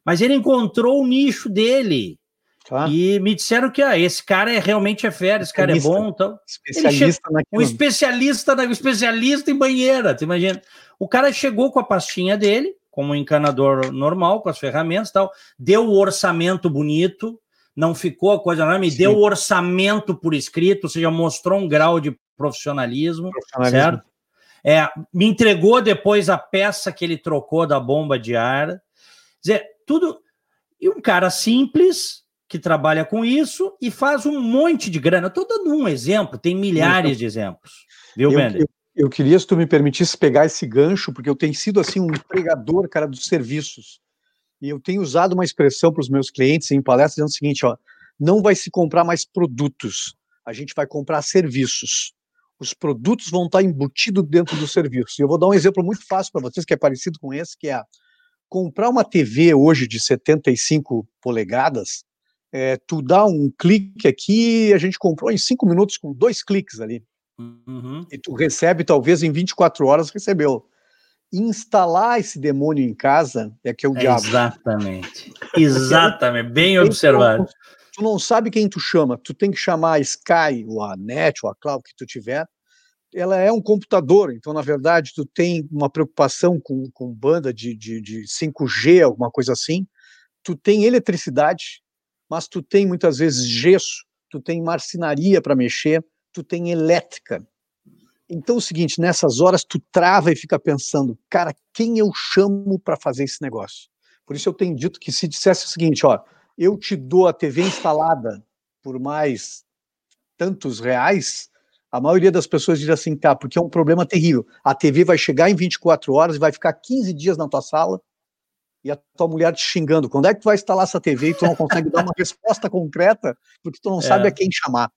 mas ele encontrou o nicho dele. Claro. E me disseram que ah, esse cara é realmente é fera, esse cara é bom. Então, especialista chegou, um especialista, um especialista em banheira, tu imagina? O cara chegou com a pastinha dele, como um encanador normal, com as ferramentas tal, deu o orçamento bonito, não ficou a coisa, não, me Sim. deu o orçamento por escrito, ou seja, mostrou um grau de profissionalismo, profissionalismo. certo? É, me entregou depois a peça que ele trocou da bomba de ar dizer, tudo. E um cara simples que trabalha com isso e faz um monte de grana. Estou dando um exemplo, tem milhares então, de exemplos. Viu, eu, eu, eu, queria, se tu me permitisse, pegar esse gancho, porque eu tenho sido assim um empregador, cara, dos serviços. E eu tenho usado uma expressão para os meus clientes em palestras dizendo o seguinte: ó, não vai se comprar mais produtos, a gente vai comprar serviços. Os produtos vão estar embutidos dentro do serviço. E eu vou dar um exemplo muito fácil para vocês, que é parecido com esse, que é comprar uma TV hoje de 75 polegadas, é, tu dá um clique aqui, a gente comprou em cinco minutos com dois cliques ali. Uhum. E tu recebe, talvez em 24 horas, recebeu. Instalar esse demônio em casa é que é o é diabo. Exatamente. Exatamente. Bem observado. Tu não sabe quem tu chama. Tu tem que chamar a Sky, ou a Net, ou a Cloud que tu tiver, ela é um computador, então, na verdade, tu tem uma preocupação com, com banda de, de, de 5G, alguma coisa assim, tu tem eletricidade, mas tu tem muitas vezes gesso, tu tem marcenaria para mexer, tu tem elétrica. Então, é o seguinte, nessas horas tu trava e fica pensando, cara, quem eu chamo para fazer esse negócio? Por isso eu tenho dito que se dissesse o seguinte, ó, eu te dou a TV instalada por mais tantos reais, a maioria das pessoas diz assim, tá, porque é um problema terrível. A TV vai chegar em 24 horas e vai ficar 15 dias na tua sala e a tua mulher te xingando. Quando é que tu vai instalar essa TV e tu não consegue dar uma resposta concreta porque tu não é. sabe a quem chamar?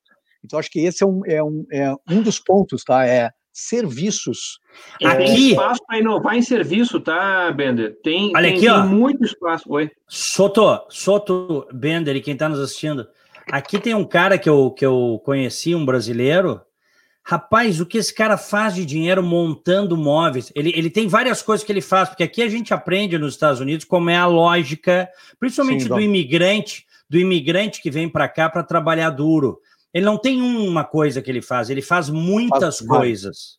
Então, acho que esse é um, é um, é um dos pontos, tá? É serviços. Aqui tem espaço para inovar em serviço, tá, Bender? Tem, Olha tem, aqui, tem ó. muito espaço. Oi. Soto, Soto Bender e quem está nos assistindo. Aqui tem um cara que eu, que eu conheci, um brasileiro, Rapaz, o que esse cara faz de dinheiro montando móveis? Ele, ele tem várias coisas que ele faz, porque aqui a gente aprende nos Estados Unidos como é a lógica, principalmente Sim, do imigrante, do imigrante que vem para cá para trabalhar duro. Ele não tem uma coisa que ele faz, ele faz muitas faz coisas.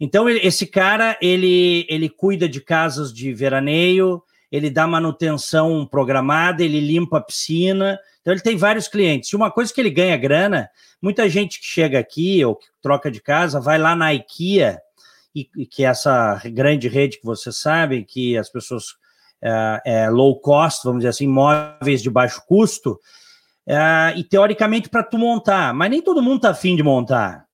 Então, ele, esse cara, ele, ele cuida de casas de veraneio, ele dá manutenção programada, ele limpa a piscina. Então, ele tem vários clientes. E uma coisa que ele ganha grana Muita gente que chega aqui ou que troca de casa vai lá na IKEA, e, e que é essa grande rede que vocês sabem, que as pessoas é, é, low cost, vamos dizer assim, móveis de baixo custo, é, e teoricamente para tu montar, mas nem todo mundo tá afim de montar.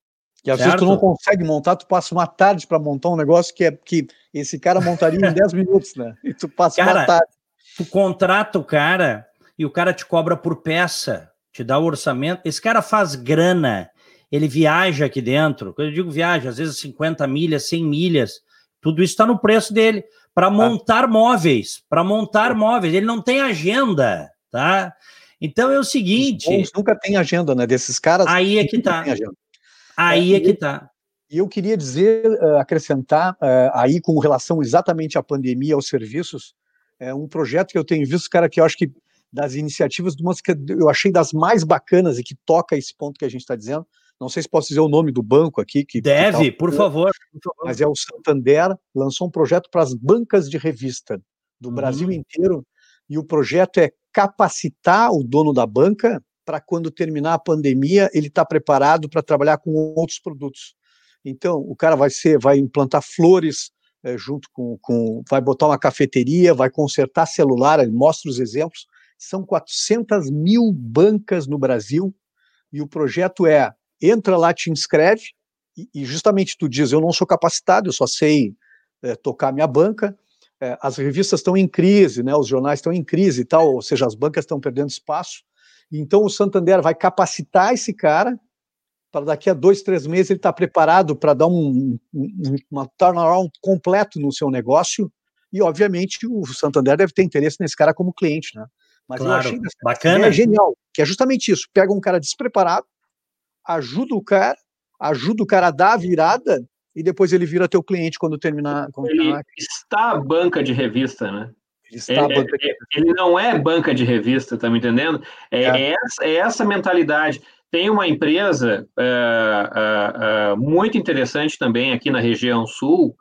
E às certo? vezes tu não consegue montar, tu passa uma tarde para montar um negócio que é que esse cara montaria em 10 minutos, né? E tu passa cara, uma tarde. Tu contrata o cara e o cara te cobra por peça te dá o orçamento. Esse cara faz grana, ele viaja aqui dentro. Quando eu digo viaja, às vezes 50 milhas, 100 milhas, tudo isso está no preço dele para tá. montar móveis, para montar móveis. Ele não tem agenda, tá? Então é o seguinte. nunca tem agenda, né? Desses caras. Aí é que tá. Aí é, é que tá. E eu queria dizer, uh, acrescentar uh, aí com relação exatamente à pandemia aos serviços, é um projeto que eu tenho visto, cara, que eu acho que das iniciativas, umas que eu achei das mais bacanas e que toca esse ponto que a gente está dizendo. Não sei se posso dizer o nome do banco aqui. Que, Deve, que por, favor, por, favor, Mas é o Santander, lançou um projeto para as bancas de revista do uhum. Brasil inteiro, e o projeto é capacitar o dono da banca para quando terminar a pandemia ele estar tá preparado para trabalhar com outros produtos. Então, o cara vai ser, vai implantar flores é, junto com, com, vai botar uma cafeteria, vai consertar celular, mostra os exemplos. São 400 mil bancas no Brasil e o projeto é entra lá, te inscreve e, e justamente tu diz eu não sou capacitado, eu só sei é, tocar minha banca. É, as revistas estão em crise, né? Os jornais estão em crise e tal, ou seja, as bancas estão perdendo espaço. Então o Santander vai capacitar esse cara para daqui a dois, três meses ele estar tá preparado para dar um, um uma turnaround completo no seu negócio. E, obviamente, o Santander deve ter interesse nesse cara como cliente, né? Mas claro, eu achei bacana. É genial, que é justamente isso. Pega um cara despreparado, ajuda o cara, ajuda o cara a dar a virada e depois ele vira teu cliente quando terminar. Quando ele terminar. está a banca de revista, né? Ele, está ele, banca de... ele não é banca de revista, tá me entendendo? É, é. é essa, é essa mentalidade. Tem uma empresa uh, uh, uh, muito interessante também aqui na região sul,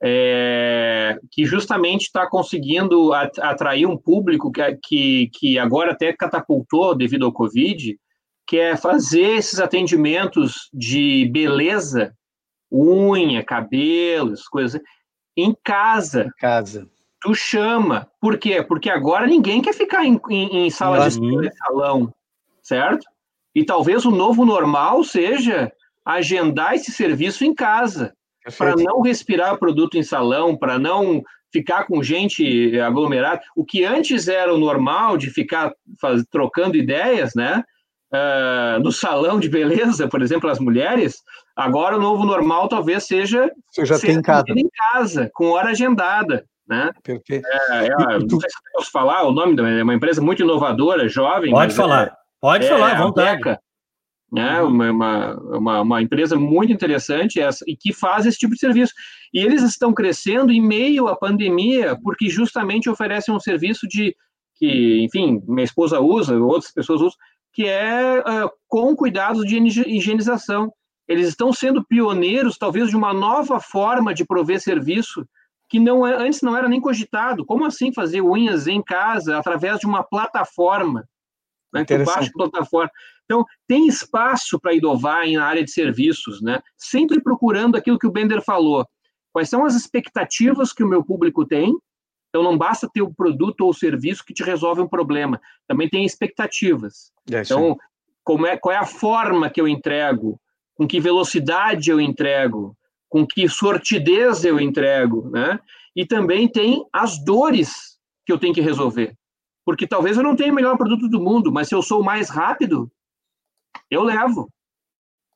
é, que justamente está conseguindo atrair um público que, que, que agora até catapultou devido ao Covid, que é fazer esses atendimentos de beleza, unha, cabelos, coisas, em casa. Em casa. Tu chama. Por quê? Porque agora ninguém quer ficar em, em, em sala de salão, certo? E talvez o novo normal seja agendar esse serviço em casa, para não respirar produto em salão, para não ficar com gente aglomerada. O que antes era o normal de ficar faz, trocando ideias, né? Uh, no salão de beleza, por exemplo, as mulheres, agora o novo normal talvez seja Você já tem em casa. em casa, com hora agendada. Né? Perfeito. É, é, não sei se eu posso falar o nome, é uma empresa muito inovadora, jovem. Pode falar. É, Pode é, falar, à vontade. Beca, né? Uhum. Uma, uma, uma, empresa muito interessante essa, e que faz esse tipo de serviço. E eles estão crescendo em meio à pandemia, porque justamente oferecem um serviço de que, enfim, minha esposa usa, outras pessoas usam, que é uh, com cuidados de higienização. Eles estão sendo pioneiros, talvez, de uma nova forma de prover serviço que não é, antes não era nem cogitado. Como assim fazer unhas em casa através de uma plataforma? Né, a plataforma. Então, tem espaço para inovar na área de serviços, né? sempre procurando aquilo que o Bender falou. Quais são as expectativas que o meu público tem? Então, não basta ter o produto ou serviço que te resolve um problema. Também tem expectativas. É, então, como é, qual é a forma que eu entrego? Com que velocidade eu entrego? Com que sortidez eu entrego? Né? E também tem as dores que eu tenho que resolver. Porque talvez eu não tenha o melhor produto do mundo, mas se eu sou o mais rápido, eu levo.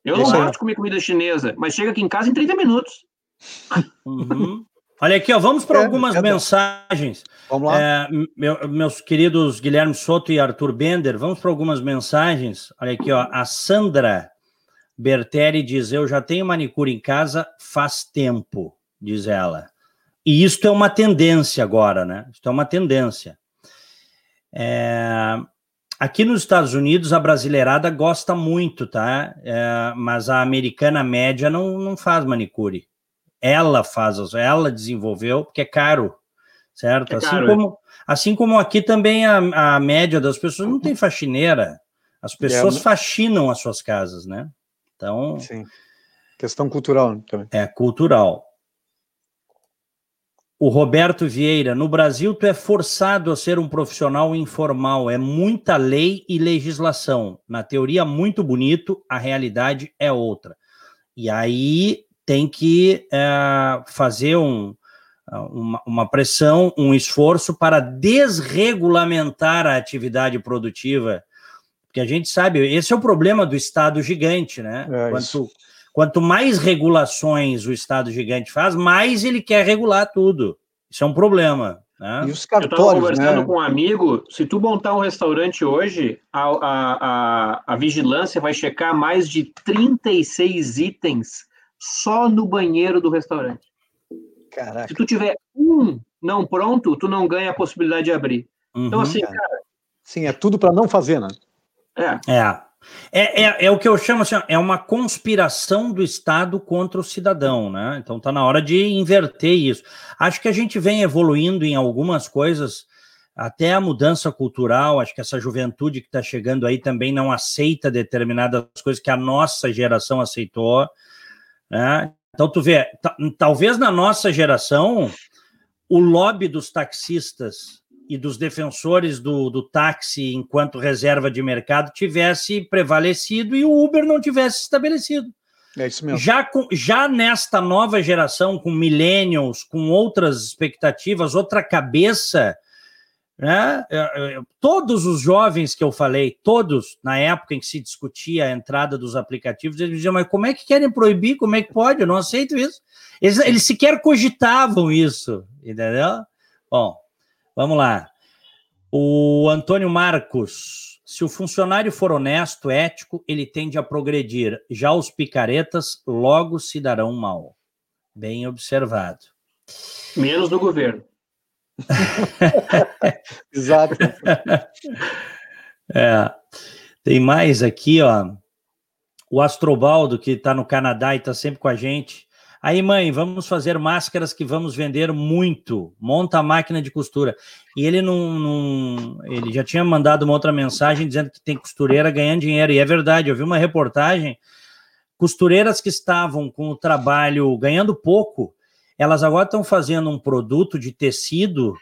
Eu não gosto de comer comida chinesa, mas chega aqui em casa em 30 minutos. Uhum. Olha aqui, ó, vamos para é, algumas é mensagens. Vamos lá. É, meu, meus queridos Guilherme Soto e Arthur Bender, vamos para algumas mensagens. Olha aqui, ó, a Sandra Bertelli diz: Eu já tenho manicure em casa faz tempo, diz ela. E isto é uma tendência agora, né? Isto é uma tendência. É, aqui nos Estados Unidos, a brasileirada gosta muito, tá? É, mas a americana média não, não faz manicure. Ela faz, ela desenvolveu, porque é caro, certo? É assim, caro, como, assim como aqui também a, a média das pessoas não tem faxineira. As pessoas é, faxinam as suas casas, né? Então. Sim. Questão cultural também. É cultural. O Roberto Vieira, no Brasil tu é forçado a ser um profissional informal, é muita lei e legislação. Na teoria muito bonito, a realidade é outra. E aí tem que é, fazer um, uma, uma, pressão, um esforço para desregulamentar a atividade produtiva, porque a gente sabe, esse é o problema do Estado gigante, né? É Quanto mais regulações o Estado gigante faz, mais ele quer regular tudo. Isso é um problema. Né? E os cartórios, Eu estava conversando né? com um amigo, se tu montar um restaurante hoje, a, a, a, a vigilância vai checar mais de 36 itens só no banheiro do restaurante. Caraca. Se tu tiver um não pronto, tu não ganha a possibilidade de abrir. Então, uhum, então, assim, cara... Sim, é tudo para não fazer, né? É. É. É, é, é, o que eu chamo assim, é uma conspiração do Estado contra o cidadão, né? Então tá na hora de inverter isso. Acho que a gente vem evoluindo em algumas coisas, até a mudança cultural, acho que essa juventude que está chegando aí também não aceita determinadas coisas que a nossa geração aceitou, né? Então tu vê, talvez na nossa geração o lobby dos taxistas e dos defensores do, do táxi enquanto reserva de mercado tivesse prevalecido e o Uber não tivesse estabelecido. É isso mesmo. Já, com, já nesta nova geração, com millennials, com outras expectativas, outra cabeça, né? É, é, todos os jovens que eu falei, todos, na época em que se discutia a entrada dos aplicativos, eles diziam, mas como é que querem proibir? Como é que pode? Eu não aceito isso. Eles, eles sequer cogitavam isso, entendeu? Bom, Vamos lá. O Antônio Marcos. Se o funcionário for honesto, ético, ele tende a progredir. Já os picaretas logo se darão mal. Bem observado. Menos no governo. Exato. É. Tem mais aqui, ó. O Astrobaldo, que está no Canadá e está sempre com a gente. Aí, mãe, vamos fazer máscaras que vamos vender muito. Monta a máquina de costura. E ele não, não, Ele já tinha mandado uma outra mensagem dizendo que tem costureira ganhando dinheiro. E é verdade, eu vi uma reportagem. Costureiras que estavam com o trabalho ganhando pouco, elas agora estão fazendo um produto de tecido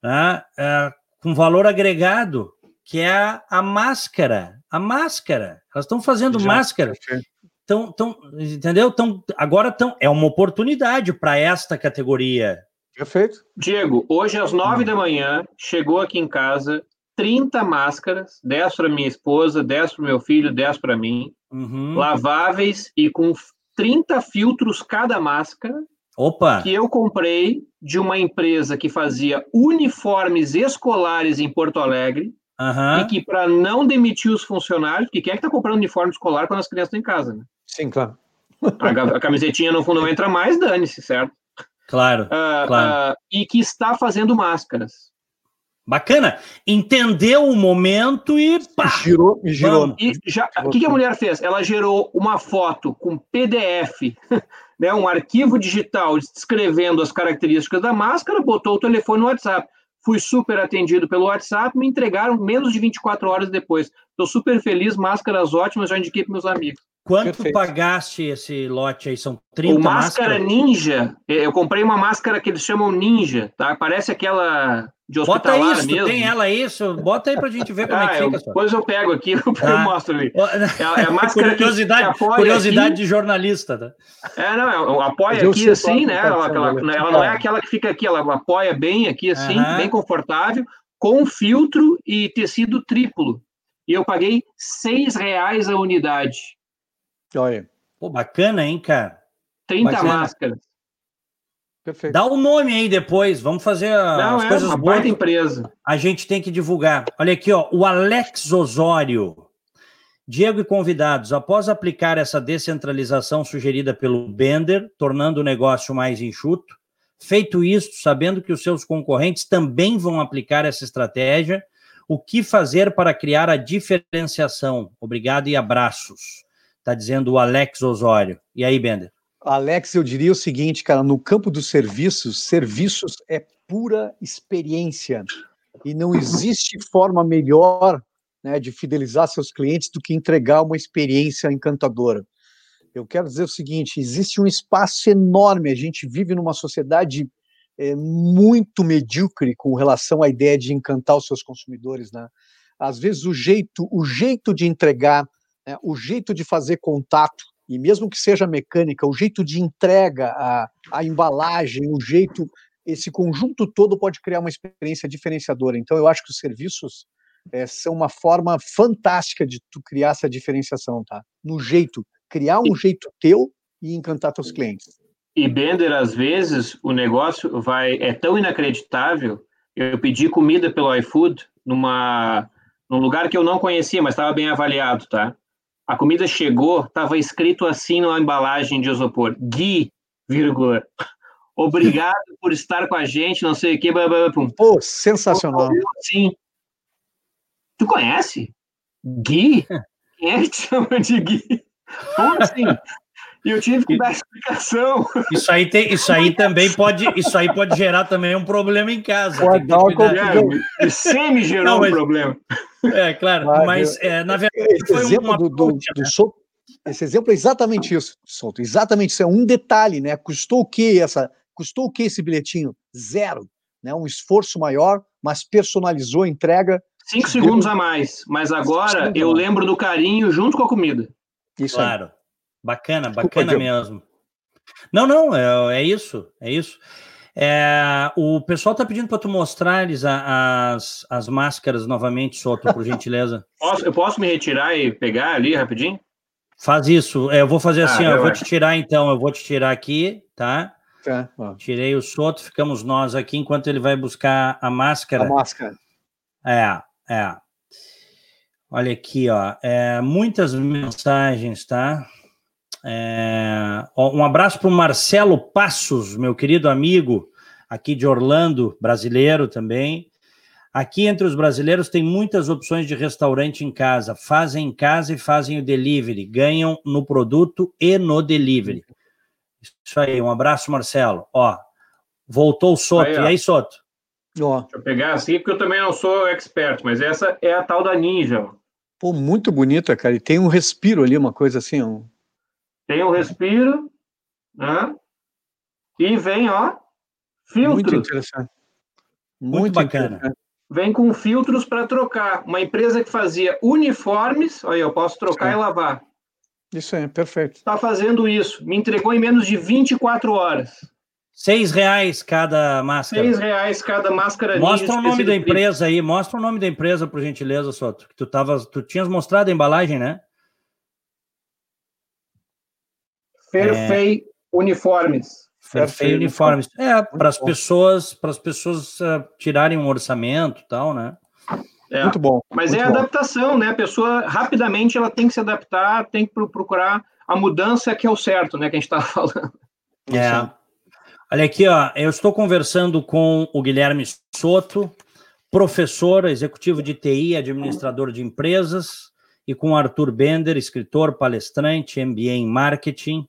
né, é, com valor agregado, que é a, a máscara. A máscara. Elas estão fazendo já, máscara. Então, tão, entendeu? Então, agora tão, é uma oportunidade para esta categoria. Perfeito. Diego, hoje às nove da manhã, chegou aqui em casa 30 máscaras, 10 para minha esposa, 10 para meu filho, 10 para mim, uhum. laváveis e com 30 filtros cada máscara. Opa! Que eu comprei de uma empresa que fazia uniformes escolares em Porto Alegre. Uhum. E que, para não demitir os funcionários, porque quem é que está comprando uniforme escolar quando as crianças estão em casa, né? Sim, claro. A, a camisetinha no fundo não entra mais, dane-se, certo? Claro, uh, claro. Uh, e que está fazendo máscaras. Bacana. Entendeu o momento e pá! Girou, girou. E já, o que, que, a mulher fez? Ela gerou uma foto com PDF, né, um arquivo digital descrevendo as características da máscara, botou o telefone no WhatsApp. Fui super atendido pelo WhatsApp, me entregaram menos de 24 horas depois. Estou super feliz, máscaras ótimas, já indiquei para meus amigos. Quanto Perfeito. pagaste esse lote aí? São 30 o máscara ninja, eu comprei uma máscara que eles chamam ninja, tá? Parece aquela de hospitalar bota isso, mesmo. tem ela isso, bota aí pra gente ver como ah, é que fica. Eu, depois eu pego aqui, eu, ah. mostro ali. É, é a máscara curiosidade, que curiosidade aqui. de jornalista, tá? É, não, é, apoia aqui assim, né? Ela, ela, ela, não é aquela que fica aqui, ela apoia bem aqui assim, bem confortável, com filtro e tecido triplo. E eu paguei seis reais a unidade. Olha. Pô, bacana, hein, cara? 30 bacana. máscaras. Perfeito. Dá o um nome aí depois, vamos fazer Não, as é coisas uma boas. empresa. A gente tem que divulgar. Olha aqui, ó, o Alex Osório. Diego e convidados, após aplicar essa descentralização sugerida pelo Bender, tornando o negócio mais enxuto, feito isto, sabendo que os seus concorrentes também vão aplicar essa estratégia, o que fazer para criar a diferenciação? Obrigado e abraços. Está dizendo o Alex Osório. E aí, Bender? Alex, eu diria o seguinte, cara, no campo dos serviços, serviços é pura experiência. E não existe forma melhor né, de fidelizar seus clientes do que entregar uma experiência encantadora. Eu quero dizer o seguinte: existe um espaço enorme, a gente vive numa sociedade é, muito medíocre com relação à ideia de encantar os seus consumidores. Né? Às vezes, o jeito, o jeito de entregar né, o jeito de fazer contato, e mesmo que seja mecânica, o jeito de entrega, a, a embalagem, o jeito, esse conjunto todo pode criar uma experiência diferenciadora. Então, eu acho que os serviços é, são uma forma fantástica de tu criar essa diferenciação, tá? No jeito, criar um jeito teu e encantar teus clientes. E Bender, às vezes, o negócio vai é tão inacreditável. Eu pedi comida pelo iFood numa num lugar que eu não conhecia, mas estava bem avaliado, tá? A comida chegou, estava escrito assim na embalagem de isopor: Gui, vírgula. Obrigado por estar com a gente, não sei o que. Blá, blá, blá, Pô, sensacional. Sim. Tu conhece? Gui? Quem é que te chama de Gui? Como assim? E eu tive que dar explicação. Isso aí, tem, isso aí também pode, isso aí pode gerar também um problema em casa. Pode dar uma é, Semi gerou Não, mas, um problema. É, claro, mas é, na verdade esse exemplo uma... do, do, do esse exemplo é exatamente isso, Souto, exatamente isso, é um detalhe, né? Custou o que essa, custou o que esse bilhetinho? Zero, né? Um esforço maior, mas personalizou a entrega. Cinco segundos a mais, mas agora eu lembro do carinho junto com a comida. Isso claro. Aí. Bacana, bacana Desculpa, mesmo. Não, não, é, é isso, é isso. É, o pessoal está pedindo para tu mostrar eles as, as máscaras novamente, Soto, por gentileza. posso, eu posso me retirar e pegar ali rapidinho? Faz isso. É, eu vou fazer ah, assim, ó, eu vou te tirar então, eu vou te tirar aqui, tá? Tá. Tirei o Soto, ficamos nós aqui enquanto ele vai buscar a máscara. A máscara. É, é. Olha aqui, ó. É, muitas mensagens, tá? É, um abraço para o Marcelo Passos, meu querido amigo, aqui de Orlando, brasileiro também. Aqui entre os brasileiros tem muitas opções de restaurante em casa. Fazem em casa e fazem o delivery. Ganham no produto e no delivery. Isso aí, um abraço, Marcelo. Ó, voltou o Soto. Aí, e aí, Soto? Ó. Deixa eu pegar assim, porque eu também não sou expert, mas essa é a tal da Ninja. Pô, muito bonita, cara. E tem um respiro ali, uma coisa assim, um, tem o respiro, né? E vem, ó, filtros. Muito interessante. Muito, Muito bacana. Vem com filtros para trocar. Uma empresa que fazia uniformes, olha, eu posso trocar Sim. e lavar. Isso é perfeito. Está fazendo isso. Me entregou em menos de 24 horas. Seis reais cada máscara. Seis reais cada máscara. Mostra o nome da empresa aí. Mostra o nome da empresa, por gentileza, Soto. Tu, tava, tu tinhas mostrado a embalagem, né? Perfei é... Uniformes. Perfei Uniformes. É, para as pessoas, para as pessoas uh, tirarem um orçamento e tal, né? É, muito bom. Mas muito é bom. adaptação, né? A pessoa rapidamente ela tem que se adaptar, tem que procurar a mudança que é o certo, né? Que a gente estava falando. É. Olha aqui, ó. Eu estou conversando com o Guilherme Soto, professor, executivo de TI, administrador de empresas, e com o Arthur Bender, escritor, palestrante, MBA em marketing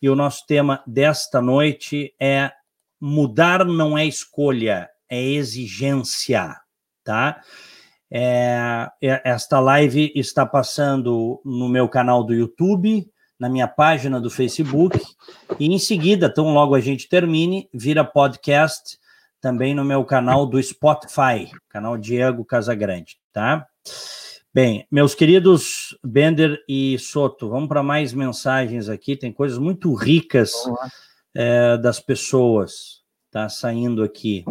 e o nosso tema desta noite é mudar não é escolha, é exigência, tá? É, é, esta live está passando no meu canal do YouTube, na minha página do Facebook, e em seguida, tão logo a gente termine, vira podcast também no meu canal do Spotify, canal Diego Casagrande, tá? Bem, meus queridos Bender e Soto, vamos para mais mensagens aqui. Tem coisas muito ricas é, das pessoas, tá saindo aqui.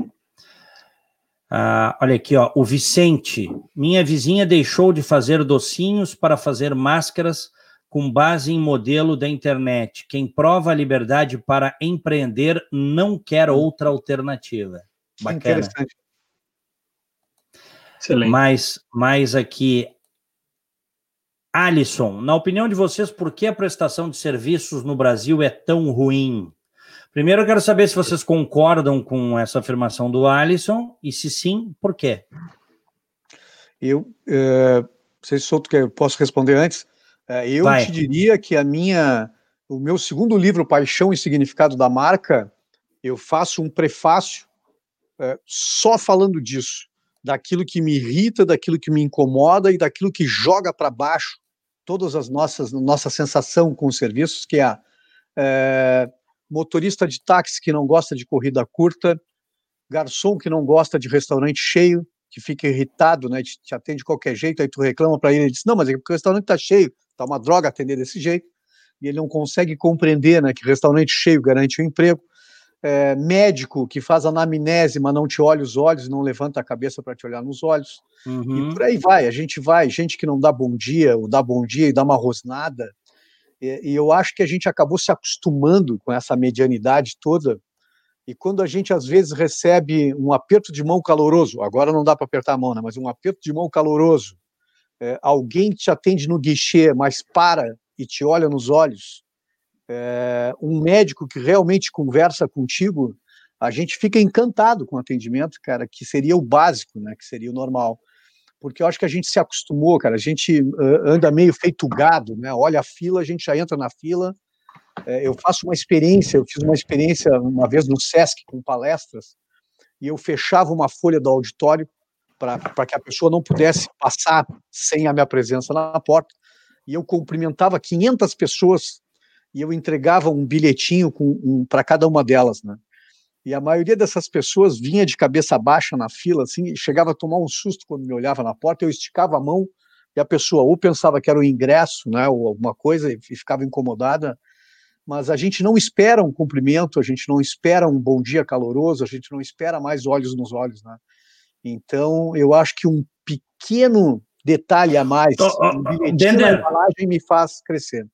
Ah, olha aqui, ó, o Vicente. Minha vizinha deixou de fazer docinhos para fazer máscaras com base em modelo da internet. Quem prova a liberdade para empreender não quer outra alternativa. Bacana. Interessante. Excelente. Mais, mais aqui, Alisson, na opinião de vocês, por que a prestação de serviços no Brasil é tão ruim? Primeiro, eu quero saber se vocês concordam com essa afirmação do Alisson e, se sim, por quê? Eu, é, não sei se que eu posso responder antes. É, eu Vai. te diria que a minha, o meu segundo livro, Paixão e Significado da Marca, eu faço um prefácio é, só falando disso, daquilo que me irrita, daquilo que me incomoda e daquilo que joga para baixo todas as nossas nossa sensação com os serviços, que é, é motorista de táxi que não gosta de corrida curta, garçom que não gosta de restaurante cheio, que fica irritado, né, te, te atende de qualquer jeito, aí tu reclama para ele, ele diz, não, mas é porque o restaurante está cheio, tá uma droga atender desse jeito, e ele não consegue compreender, né, que restaurante cheio garante o um emprego, é, médico que faz anamnese, mas não te olha os olhos, não levanta a cabeça para te olhar nos olhos. Uhum. E por aí vai, a gente vai, gente que não dá bom dia, ou dá bom dia e dá uma rosnada. E, e eu acho que a gente acabou se acostumando com essa medianidade toda. E quando a gente às vezes recebe um aperto de mão caloroso, agora não dá para apertar a mão, né, mas um aperto de mão caloroso, é, alguém te atende no guichê, mas para e te olha nos olhos, é, um médico que realmente conversa contigo, a gente fica encantado com o atendimento, cara, que seria o básico, né, que seria o normal. Porque eu acho que a gente se acostumou, cara, a gente uh, anda meio feito gado, né, olha a fila, a gente já entra na fila. É, eu faço uma experiência, eu fiz uma experiência uma vez no SESC com palestras, e eu fechava uma folha do auditório para que a pessoa não pudesse passar sem a minha presença na porta, e eu cumprimentava 500 pessoas e eu entregava um bilhetinho um, para cada uma delas, né? E a maioria dessas pessoas vinha de cabeça baixa na fila, assim, e chegava a tomar um susto quando me olhava na porta. Eu esticava a mão e a pessoa ou pensava que era o ingresso, né, ou alguma coisa, e ficava incomodada. Mas a gente não espera um cumprimento, a gente não espera um bom dia caloroso, a gente não espera mais olhos nos olhos, né? Então, eu acho que um pequeno detalhe a mais, um bilhetinho na embalagem me faz crescer.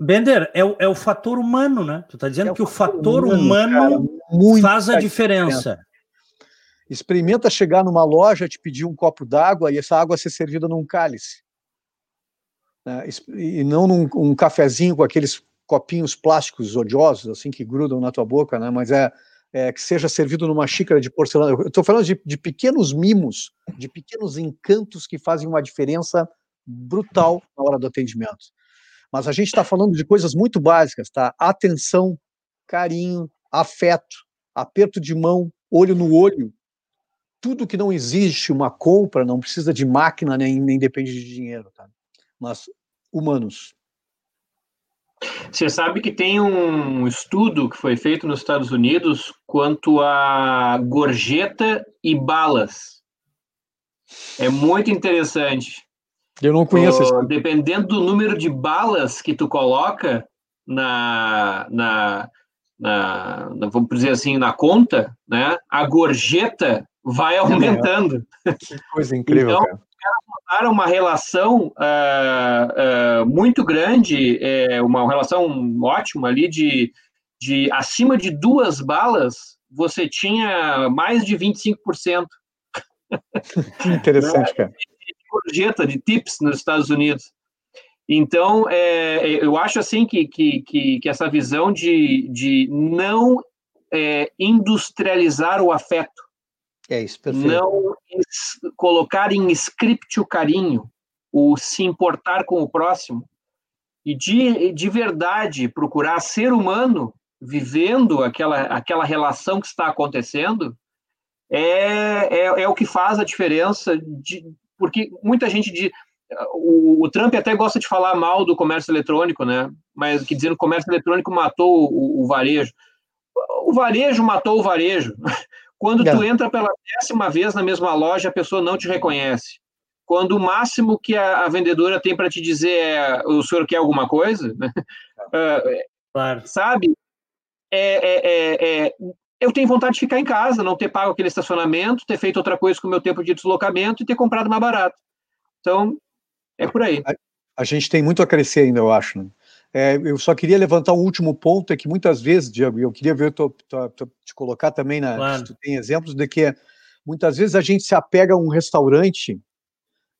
Bender, é o, é o fator humano, né? Tu está dizendo é que o fator humano, humano faz a diferença. diferença. Experimenta chegar numa loja, te pedir um copo d'água e essa água ser servida num cálice. Né? E não num um cafezinho com aqueles copinhos plásticos odiosos, assim, que grudam na tua boca, né? Mas é, é que seja servido numa xícara de porcelana. Eu estou falando de, de pequenos mimos, de pequenos encantos que fazem uma diferença brutal na hora do atendimento. Mas a gente está falando de coisas muito básicas, tá? Atenção, carinho, afeto, aperto de mão, olho no olho. Tudo que não existe uma compra, não precisa de máquina nem, nem depende de dinheiro, tá? Mas humanos. Você sabe que tem um estudo que foi feito nos Estados Unidos quanto a gorjeta e balas. É muito interessante. Eu não conheço esse. Dependendo do número de balas que tu coloca na, na, na, na, vamos dizer assim, na conta, né? A gorjeta vai aumentando. Que coisa incrível, então, cara. Uma relação uh, uh, muito grande, é, uma relação ótima ali de, de acima de duas balas, você tinha mais de 25%. Que interessante, cara gorjeta de tips nos Estados Unidos. Então, é, eu acho assim que, que, que, que, essa visão de, de não é, industrializar o afeto, é isso, perfeito. não colocar em script o carinho, o se importar com o próximo, e de, de verdade procurar ser humano vivendo aquela, aquela relação que está acontecendo, é, é, é o que faz a diferença de, porque muita gente de o, o, Trump até gosta de falar mal do comércio eletrônico, né? Mas que dizendo que o comércio eletrônico matou o, o varejo. O varejo matou o varejo. Quando tu é. entra pela décima vez na mesma loja, a pessoa não te reconhece. Quando o máximo que a, a vendedora tem para te dizer é o senhor quer alguma coisa, uh, claro. sabe? É, é, é, é, eu tenho vontade de ficar em casa, não ter pago aquele estacionamento, ter feito outra coisa com o meu tempo de deslocamento e ter comprado mais barato. Então, é por aí. A, a gente tem muito a crescer ainda, eu acho. Né? É, eu só queria levantar um último ponto, é que muitas vezes, Diego, eu queria ver, tô, tô, tô, te colocar também, na, claro. tu tem exemplos de que muitas vezes a gente se apega a um restaurante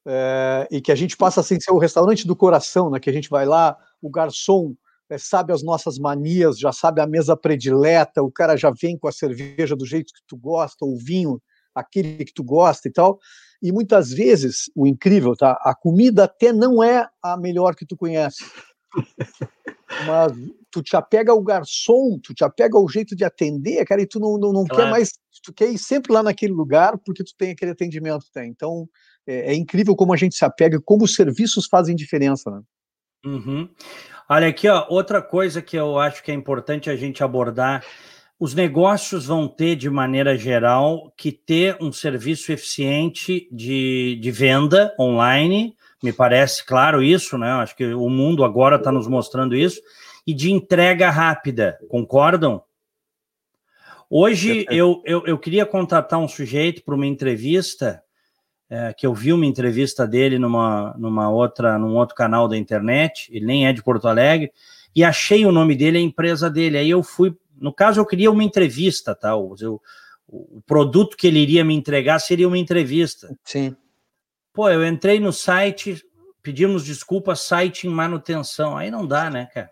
é, e que a gente passa a ser o restaurante do coração, né? que a gente vai lá, o garçom é, sabe as nossas manias, já sabe a mesa predileta, o cara já vem com a cerveja do jeito que tu gosta, o vinho, aquele que tu gosta e tal. E muitas vezes, o incrível, tá? A comida até não é a melhor que tu conhece. Mas tu te apega ao garçom, tu te apega ao jeito de atender, cara, e tu não, não, não claro. quer mais, tu quer ir sempre lá naquele lugar porque tu tem aquele atendimento, tá? Então, é, é incrível como a gente se apega, como os serviços fazem diferença, né? Uhum. Olha aqui, ó, outra coisa que eu acho que é importante a gente abordar. Os negócios vão ter, de maneira geral, que ter um serviço eficiente de, de venda online, me parece claro isso, né? Acho que o mundo agora está nos mostrando isso, e de entrega rápida, concordam? Hoje eu, eu, eu queria contratar um sujeito para uma entrevista é, que eu vi uma entrevista dele numa, numa outra, num outro canal da internet, ele nem é de Porto Alegre, e achei o nome dele, a empresa dele. Aí eu fui, no caso, eu queria uma entrevista, tá? Eu, o produto que ele iria me entregar seria uma entrevista. Sim. Pô, eu entrei no site, pedimos desculpa, site em manutenção. Aí não dá, né, cara?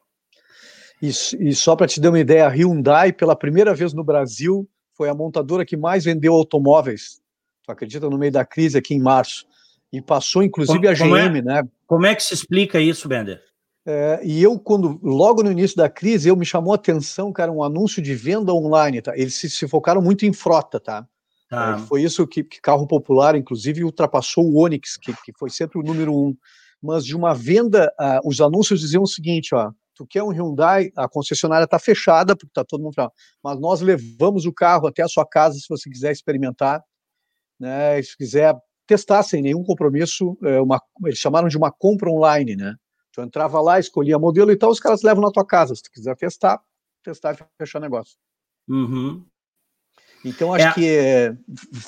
Isso, e só para te dar uma ideia, a Hyundai, pela primeira vez no Brasil, foi a montadora que mais vendeu automóveis tu acredita, no meio da crise aqui em março. E passou, inclusive, como, a GM, é, né? Como é que se explica isso, Bender? É, e eu, quando logo no início da crise, eu me chamou a atenção, cara, um anúncio de venda online, tá? Eles se, se focaram muito em frota, tá? tá. É, foi isso que, que, carro popular, inclusive, ultrapassou o Onix, que, que foi sempre o número um. Mas de uma venda, uh, os anúncios diziam o seguinte, ó, tu quer um Hyundai, a concessionária está fechada, porque está todo mundo falando, mas nós levamos o carro até a sua casa se você quiser experimentar né? Se quiser testar sem nenhum compromisso, é uma, eles chamaram de uma compra online, né? Tu entrava lá, escolhia modelo e tal, os caras levam na tua casa. Se tu quiser testar, testar e fechar negócio. Uhum. Então, acho é. que é,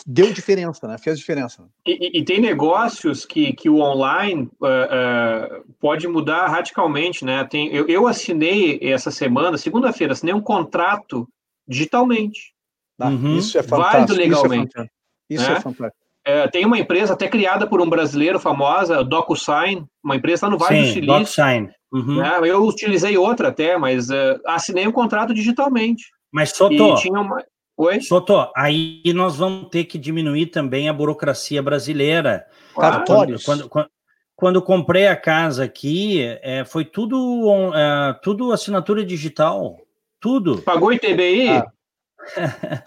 deu diferença, né? Fez diferença. E, e, tem negócios que, que o online uh, uh, pode mudar radicalmente, né? Tem, eu, eu assinei essa semana, segunda-feira, assinei um contrato digitalmente. Ah, uhum. Isso é fantástico. Válido legalmente. É isso é, é fantástico. É, tem uma empresa até criada por um brasileiro famosa, DocuSign, uma empresa está no Vale Sim, do Silício. DocuSign. Uhum. Né? Eu utilizei outra até, mas uh, assinei um contrato digitalmente. Mas Soto, tinha uma... Oi? Soto, aí nós vamos ter que diminuir também a burocracia brasileira. Cartórios. Quando, quando, quando comprei a casa aqui, é, foi tudo, é, tudo assinatura digital. Tudo. Pagou ITBI? Ah.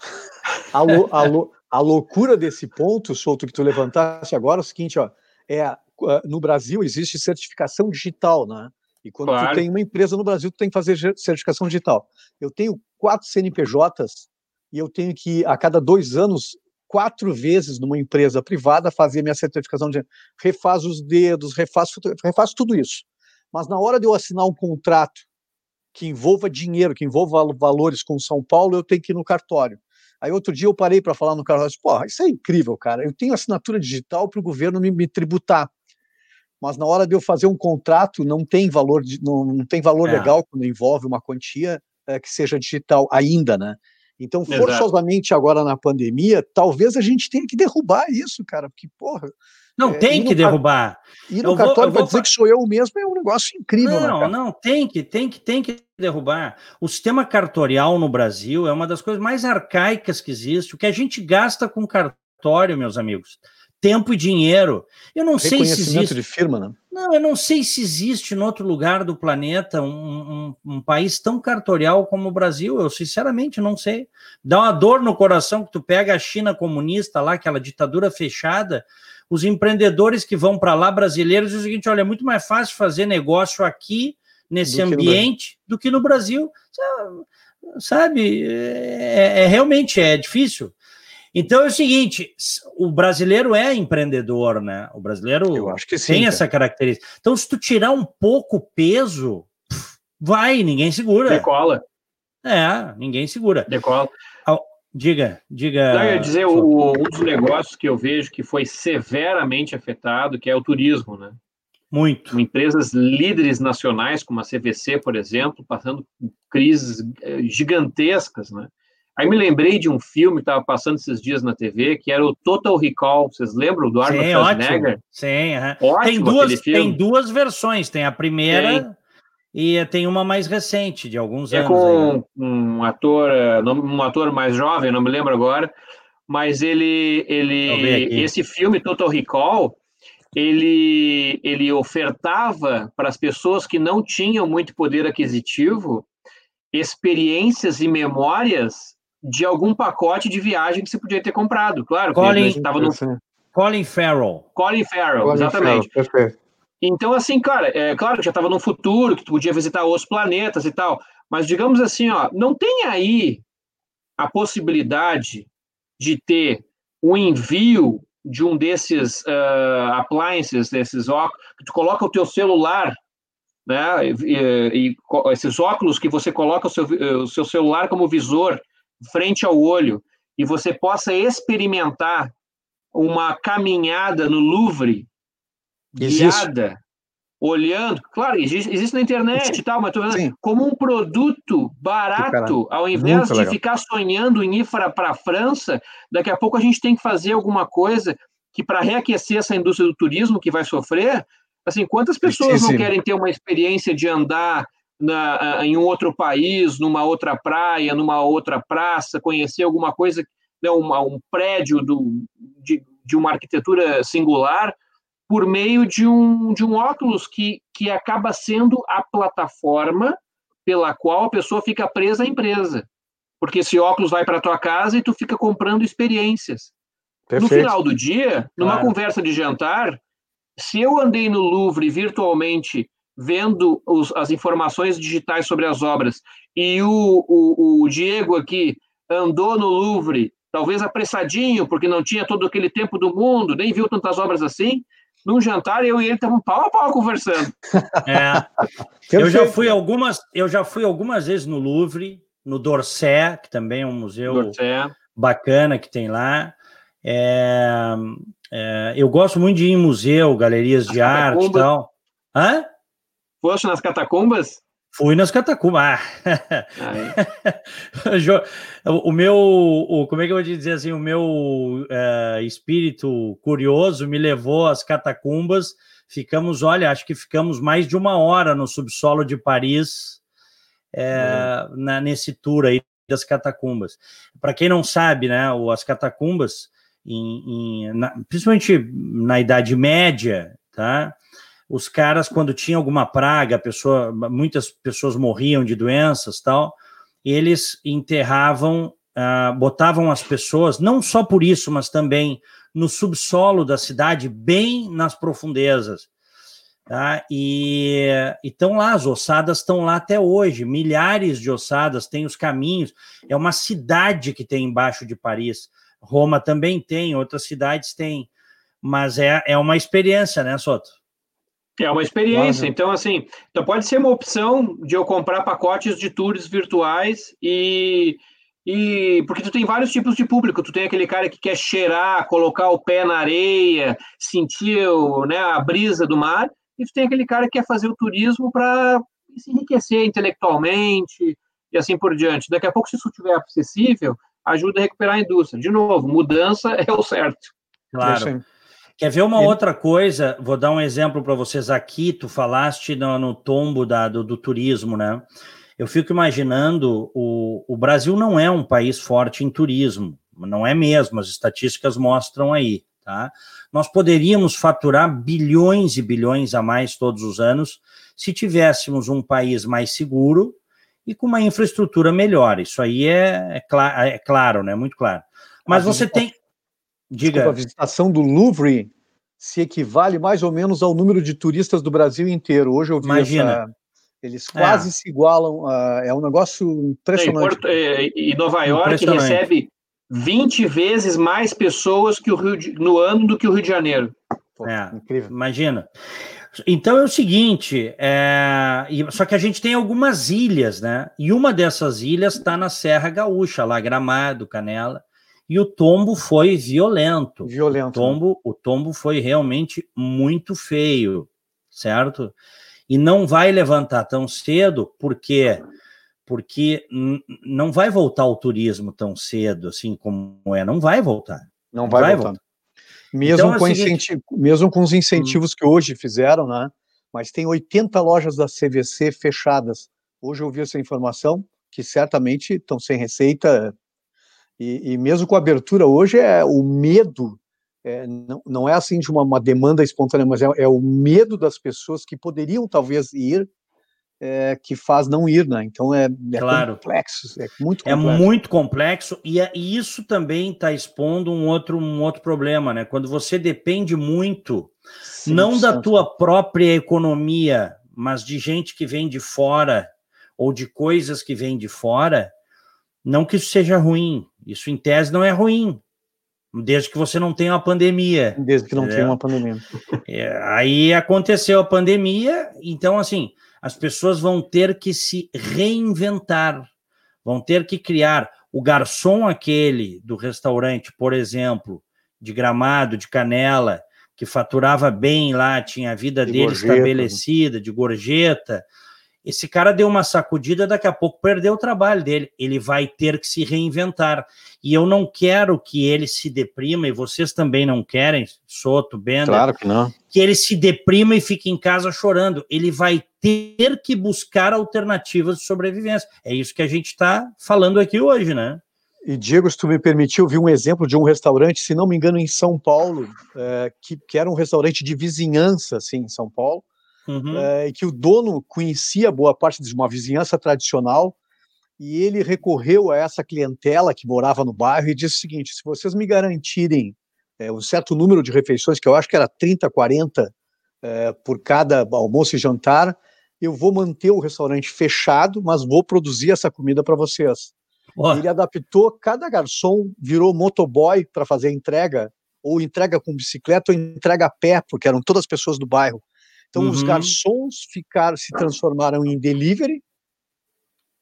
alô, alô, a loucura desse ponto, Souto, que tu levantaste agora, é o seguinte, ó, é, ah, no Brasil existe certificação digital, né? E quando claro. tu tem uma empresa no Brasil, tu tem que fazer certificação digital. Eu tenho quatro CNPJs e eu tenho que, a cada dois anos, quatro vezes numa empresa privada, fazer minha certificação de refaz os dedos, refaz, refaz tudo isso. Mas na hora de eu assinar um contrato que envolva dinheiro, que envolva valores com São Paulo, eu tenho que ir no cartório. Aí outro dia eu parei para falar no disse, porra, isso é incrível, cara. Eu tenho assinatura digital para o governo me, me, tributar. Mas na hora de eu fazer um contrato, não tem valor, de, não, não tem valor é. legal quando envolve uma quantia é, que seja digital ainda, né? Então, forçosamente, Exato. agora na pandemia, talvez a gente tenha que derrubar isso, cara, porque, porra, não, é, tem que derrubar. E no eu cartório vou, dizer que sou eu mesmo é um negócio incrível. Não, né, não, tem que, tem que, tem que derrubar. O sistema cartorial no Brasil é uma das coisas mais arcaicas que existe. O que a gente gasta com cartório, meus amigos, tempo e dinheiro. Eu não sei se existe. de firma, né? Não, eu não sei se existe em outro lugar do planeta um, um, um, país tão cartorial como o Brasil. Eu sinceramente não sei. Dá uma dor no coração que tu pega a China comunista lá, aquela ditadura fechada os empreendedores que vão para lá, brasileiros, dizem o seguinte: olha, é muito mais fácil fazer negócio aqui, nesse do ambiente, que do que no Brasil. Sabe? É, é, realmente é difícil. Então é o seguinte: o brasileiro é empreendedor, né? O brasileiro sim, tem essa característica. Então, se tu tirar um pouco o peso, vai, ninguém segura. Decola. É, ninguém segura. Decola. Diga, diga. Não, eu ia dizer, o, um dos negócios que eu vejo que foi severamente afetado, que é o turismo, né? Muito. Empresas líderes nacionais, como a CVC, por exemplo, passando crises eh, gigantescas, né? Aí me lembrei de um filme que estava passando esses dias na TV, que era o Total Recall. Vocês lembram do Arnold Schwarzenegger? Sim, ótimo. Sim, tem duas, tem duas versões. Tem a primeira, e tem uma mais recente, de alguns é anos. É com aí. um ator, eh, um ator mais jovem, não me lembro agora, mas ele, ele esse filme Total Recall, ele, ele ofertava para as pessoas que não tinham muito poder aquisitivo experiências e memórias de algum pacote de viagem que você podia ter comprado. Claro, Colin, estava no Colin Farrell. Colin Farrell, Colin exatamente. Farrell, perfeito. Então, assim, cara, é claro que já estava no futuro, que tu podia visitar outros planetas e tal, mas digamos assim, ó, não tem aí a possibilidade de ter o envio de um desses uh, appliances, desses óculos, que tu coloca o teu celular, né, e, e, esses óculos que você coloca o seu, o seu celular como visor frente ao olho, e você possa experimentar uma caminhada no Louvre guiada, olhando. Claro, existe, existe na internet e tal, mas falando, como um produto barato, ao invés de legal. ficar sonhando em ir para a França, daqui a pouco a gente tem que fazer alguma coisa que para reaquecer essa indústria do turismo que vai sofrer, assim, quantas pessoas não querem ter uma experiência de andar na, em um outro país, numa outra praia, numa outra praça, conhecer alguma coisa, né, uma, um prédio do, de, de uma arquitetura singular, por meio de um, de um óculos que, que acaba sendo a plataforma pela qual a pessoa fica presa à empresa. Porque esse óculos vai para a tua casa e tu fica comprando experiências. Perfeito. No final do dia, numa claro. conversa de jantar, se eu andei no Louvre virtualmente vendo os, as informações digitais sobre as obras e o, o, o Diego aqui andou no Louvre, talvez apressadinho, porque não tinha todo aquele tempo do mundo, nem viu tantas obras assim, num jantar, eu e ele estavam pau a pau conversando. É. eu já fui algumas, eu já fui algumas vezes no Louvre, no Dorset, que também é um museu Dorset. bacana que tem lá. É, é, eu gosto muito de ir em museu, galerias As de arte e tal. Hã? Foste nas catacumbas? Fui nas catacumbas. o meu, o, como é que eu vou te dizer assim, o meu uh, espírito curioso me levou às catacumbas. Ficamos, olha, acho que ficamos mais de uma hora no subsolo de Paris, é, uhum. na, nesse tour aí das catacumbas. Para quem não sabe, né, as catacumbas, em, em, na, principalmente na Idade Média, tá? Os caras, quando tinha alguma praga, pessoa, muitas pessoas morriam de doenças tal, eles enterravam, uh, botavam as pessoas, não só por isso, mas também no subsolo da cidade, bem nas profundezas. Tá? E estão lá, as ossadas estão lá até hoje, milhares de ossadas, tem os caminhos, é uma cidade que tem embaixo de Paris. Roma também tem, outras cidades têm, mas é, é uma experiência, né, Soto? É uma experiência. Então, assim, então pode ser uma opção de eu comprar pacotes de tours virtuais e, e porque tu tem vários tipos de público. Tu tem aquele cara que quer cheirar, colocar o pé na areia, sentir né, a brisa do mar, e tu tem aquele cara que quer fazer o turismo para se enriquecer intelectualmente e assim por diante. Daqui a pouco, se isso estiver acessível, ajuda a recuperar a indústria. De novo, mudança é o certo. Claro. Quer ver uma Ele... outra coisa? Vou dar um exemplo para vocês aqui. Tu falaste no, no tombo da, do, do, turismo, né? Eu fico imaginando o, o Brasil não é um país forte em turismo, não é mesmo. As estatísticas mostram aí, tá? Nós poderíamos faturar bilhões e bilhões a mais todos os anos se tivéssemos um país mais seguro e com uma infraestrutura melhor. Isso aí é, é, cl é claro, né? Muito claro. Mas você tem Diga. Desculpa, a visitação do Louvre se equivale mais ou menos ao número de turistas do Brasil inteiro. Hoje eu vi Imagina. Essa, eles quase é. se igualam. A, é um negócio impressionante. É, e Nova York recebe 20 vezes mais pessoas que o Rio de, no ano do que o Rio de Janeiro. Pô, é, incrível. Imagina. Então é o seguinte, é, só que a gente tem algumas ilhas, né? E uma dessas ilhas está na Serra Gaúcha, lá Gramado, Canela e o tombo foi violento. Violento. O tombo, o tombo foi realmente muito feio, certo? E não vai levantar tão cedo, porque porque não vai voltar o turismo tão cedo assim como é, não vai voltar. Não vai, vai voltar. Mesmo, então, é com seguinte... mesmo com os incentivos hum. que hoje fizeram, né? Mas tem 80 lojas da CVC fechadas. Hoje eu vi essa informação que certamente estão sem receita, e, e mesmo com a abertura hoje, é o medo, é, não, não é assim de uma, uma demanda espontânea, mas é, é, o medo das pessoas que poderiam talvez ir, é, que faz não ir, né? Então é, é claro. complexo, é muito é complexo. É muito complexo, e, é, e isso também está expondo um outro, um outro problema, né? Quando você depende muito, Sim, não da tua própria economia, mas de gente que vem de fora, ou de coisas que vêm de fora, não que isso seja ruim, isso em tese não é ruim, desde que você não tenha uma pandemia. Desde que não tenha uma pandemia. É, aí aconteceu a pandemia, então assim, as pessoas vão ter que se reinventar, vão ter que criar o garçom aquele do restaurante, por exemplo, de Gramado, de Canela, que faturava bem lá, tinha a vida de dele gorjeta. Né? estabelecida, de gorjeta. Esse cara deu uma sacudida, daqui a pouco perdeu o trabalho dele. Ele vai ter que se reinventar. E eu não quero que ele se deprima, e vocês também não querem, Soto, Bender. Claro que não. Que ele se deprima e fique em casa chorando. Ele vai ter que buscar alternativas de sobrevivência. É isso que a gente está falando aqui hoje, né? E Diego, se tu me permitiu, vi um exemplo de um restaurante, se não me engano, em São Paulo, é, que, que era um restaurante de vizinhança, assim, em São Paulo, uhum. é, e que o dono conhecia boa parte de uma vizinhança tradicional, e ele recorreu a essa clientela que morava no bairro e disse o seguinte: se vocês me garantirem é, um certo número de refeições, que eu acho que era 30, 40 é, por cada almoço e jantar, eu vou manter o restaurante fechado, mas vou produzir essa comida para vocês. Ele adaptou, cada garçom virou motoboy para fazer a entrega, ou entrega com bicicleta, ou entrega a pé, porque eram todas as pessoas do bairro. Então, uhum. os garçons ficaram, se transformaram em delivery,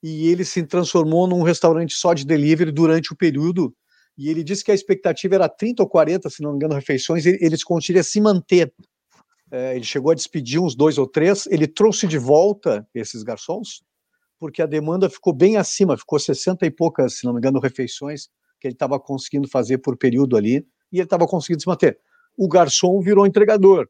e ele se transformou num restaurante só de delivery durante o período. E ele disse que a expectativa era 30 ou 40, se não me engano, refeições, e eles conseguiriam se manter. É, ele chegou a despedir uns dois ou três, ele trouxe de volta esses garçons, porque a demanda ficou bem acima, ficou 60 e poucas, se não me engano, refeições que ele estava conseguindo fazer por período ali, e ele estava conseguindo se manter. O garçom virou entregador,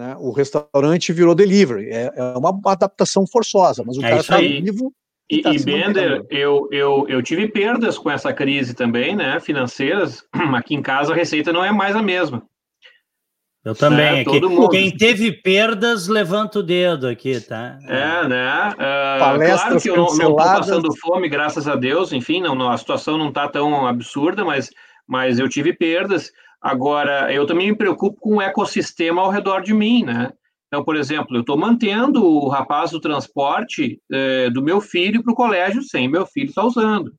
né? o restaurante virou delivery. É, é uma adaptação forçosa, mas o é cara está vivo. E, e, tá e Bender, eu, eu, eu tive perdas com essa crise também, né, financeiras. Aqui em casa a receita não é mais a mesma. Eu também. Né? Aqui. Quem teve perdas, levanta o dedo aqui, tá? É, né? Uh, claro que eu não estou passando fome, graças a Deus. Enfim, não, não a situação não está tão absurda, mas, mas eu tive perdas. Agora, eu também me preocupo com o ecossistema ao redor de mim, né? Então, por exemplo, eu estou mantendo o rapaz do transporte eh, do meu filho para o colégio sem meu filho estar tá usando.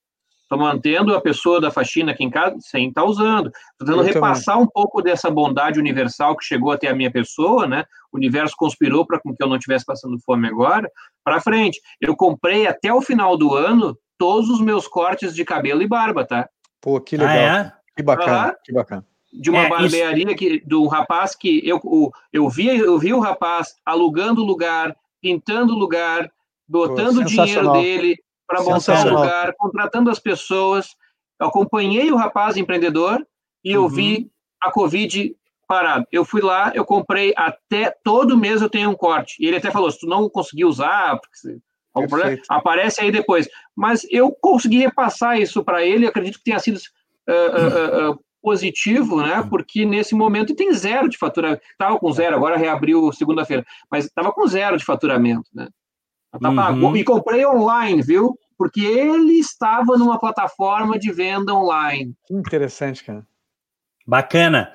Estou mantendo a pessoa da faxina aqui em casa sem estar tá usando. Estou tentando repassar um pouco dessa bondade universal que chegou até a minha pessoa, né? O universo conspirou para que eu não estivesse passando fome agora, para frente. Eu comprei até o final do ano todos os meus cortes de cabelo e barba, tá? Pô, que legal. Ah, é? Que bacana, ah, que bacana. De uma é, barbearia isso... que, do rapaz que eu, eu, eu, vi, eu vi o rapaz alugando lugar, pintando lugar, botando o dinheiro dele, para montar um lugar, contratando as pessoas. Eu acompanhei o rapaz empreendedor e eu uhum. vi a Covid parado. Eu fui lá, eu comprei até todo mês eu tenho um corte. E ele até falou: se tu não conseguir usar, algum problema, aparece aí depois. Mas eu consegui repassar isso para ele, acredito que tenha sido uh, uh, uh, positivo, né? Porque nesse momento tem zero de faturamento. Estava com zero, agora reabriu segunda-feira, mas estava com zero de faturamento, né? Tá uhum. E comprei online, viu? Porque ele estava numa plataforma de venda online. Interessante, cara. Bacana.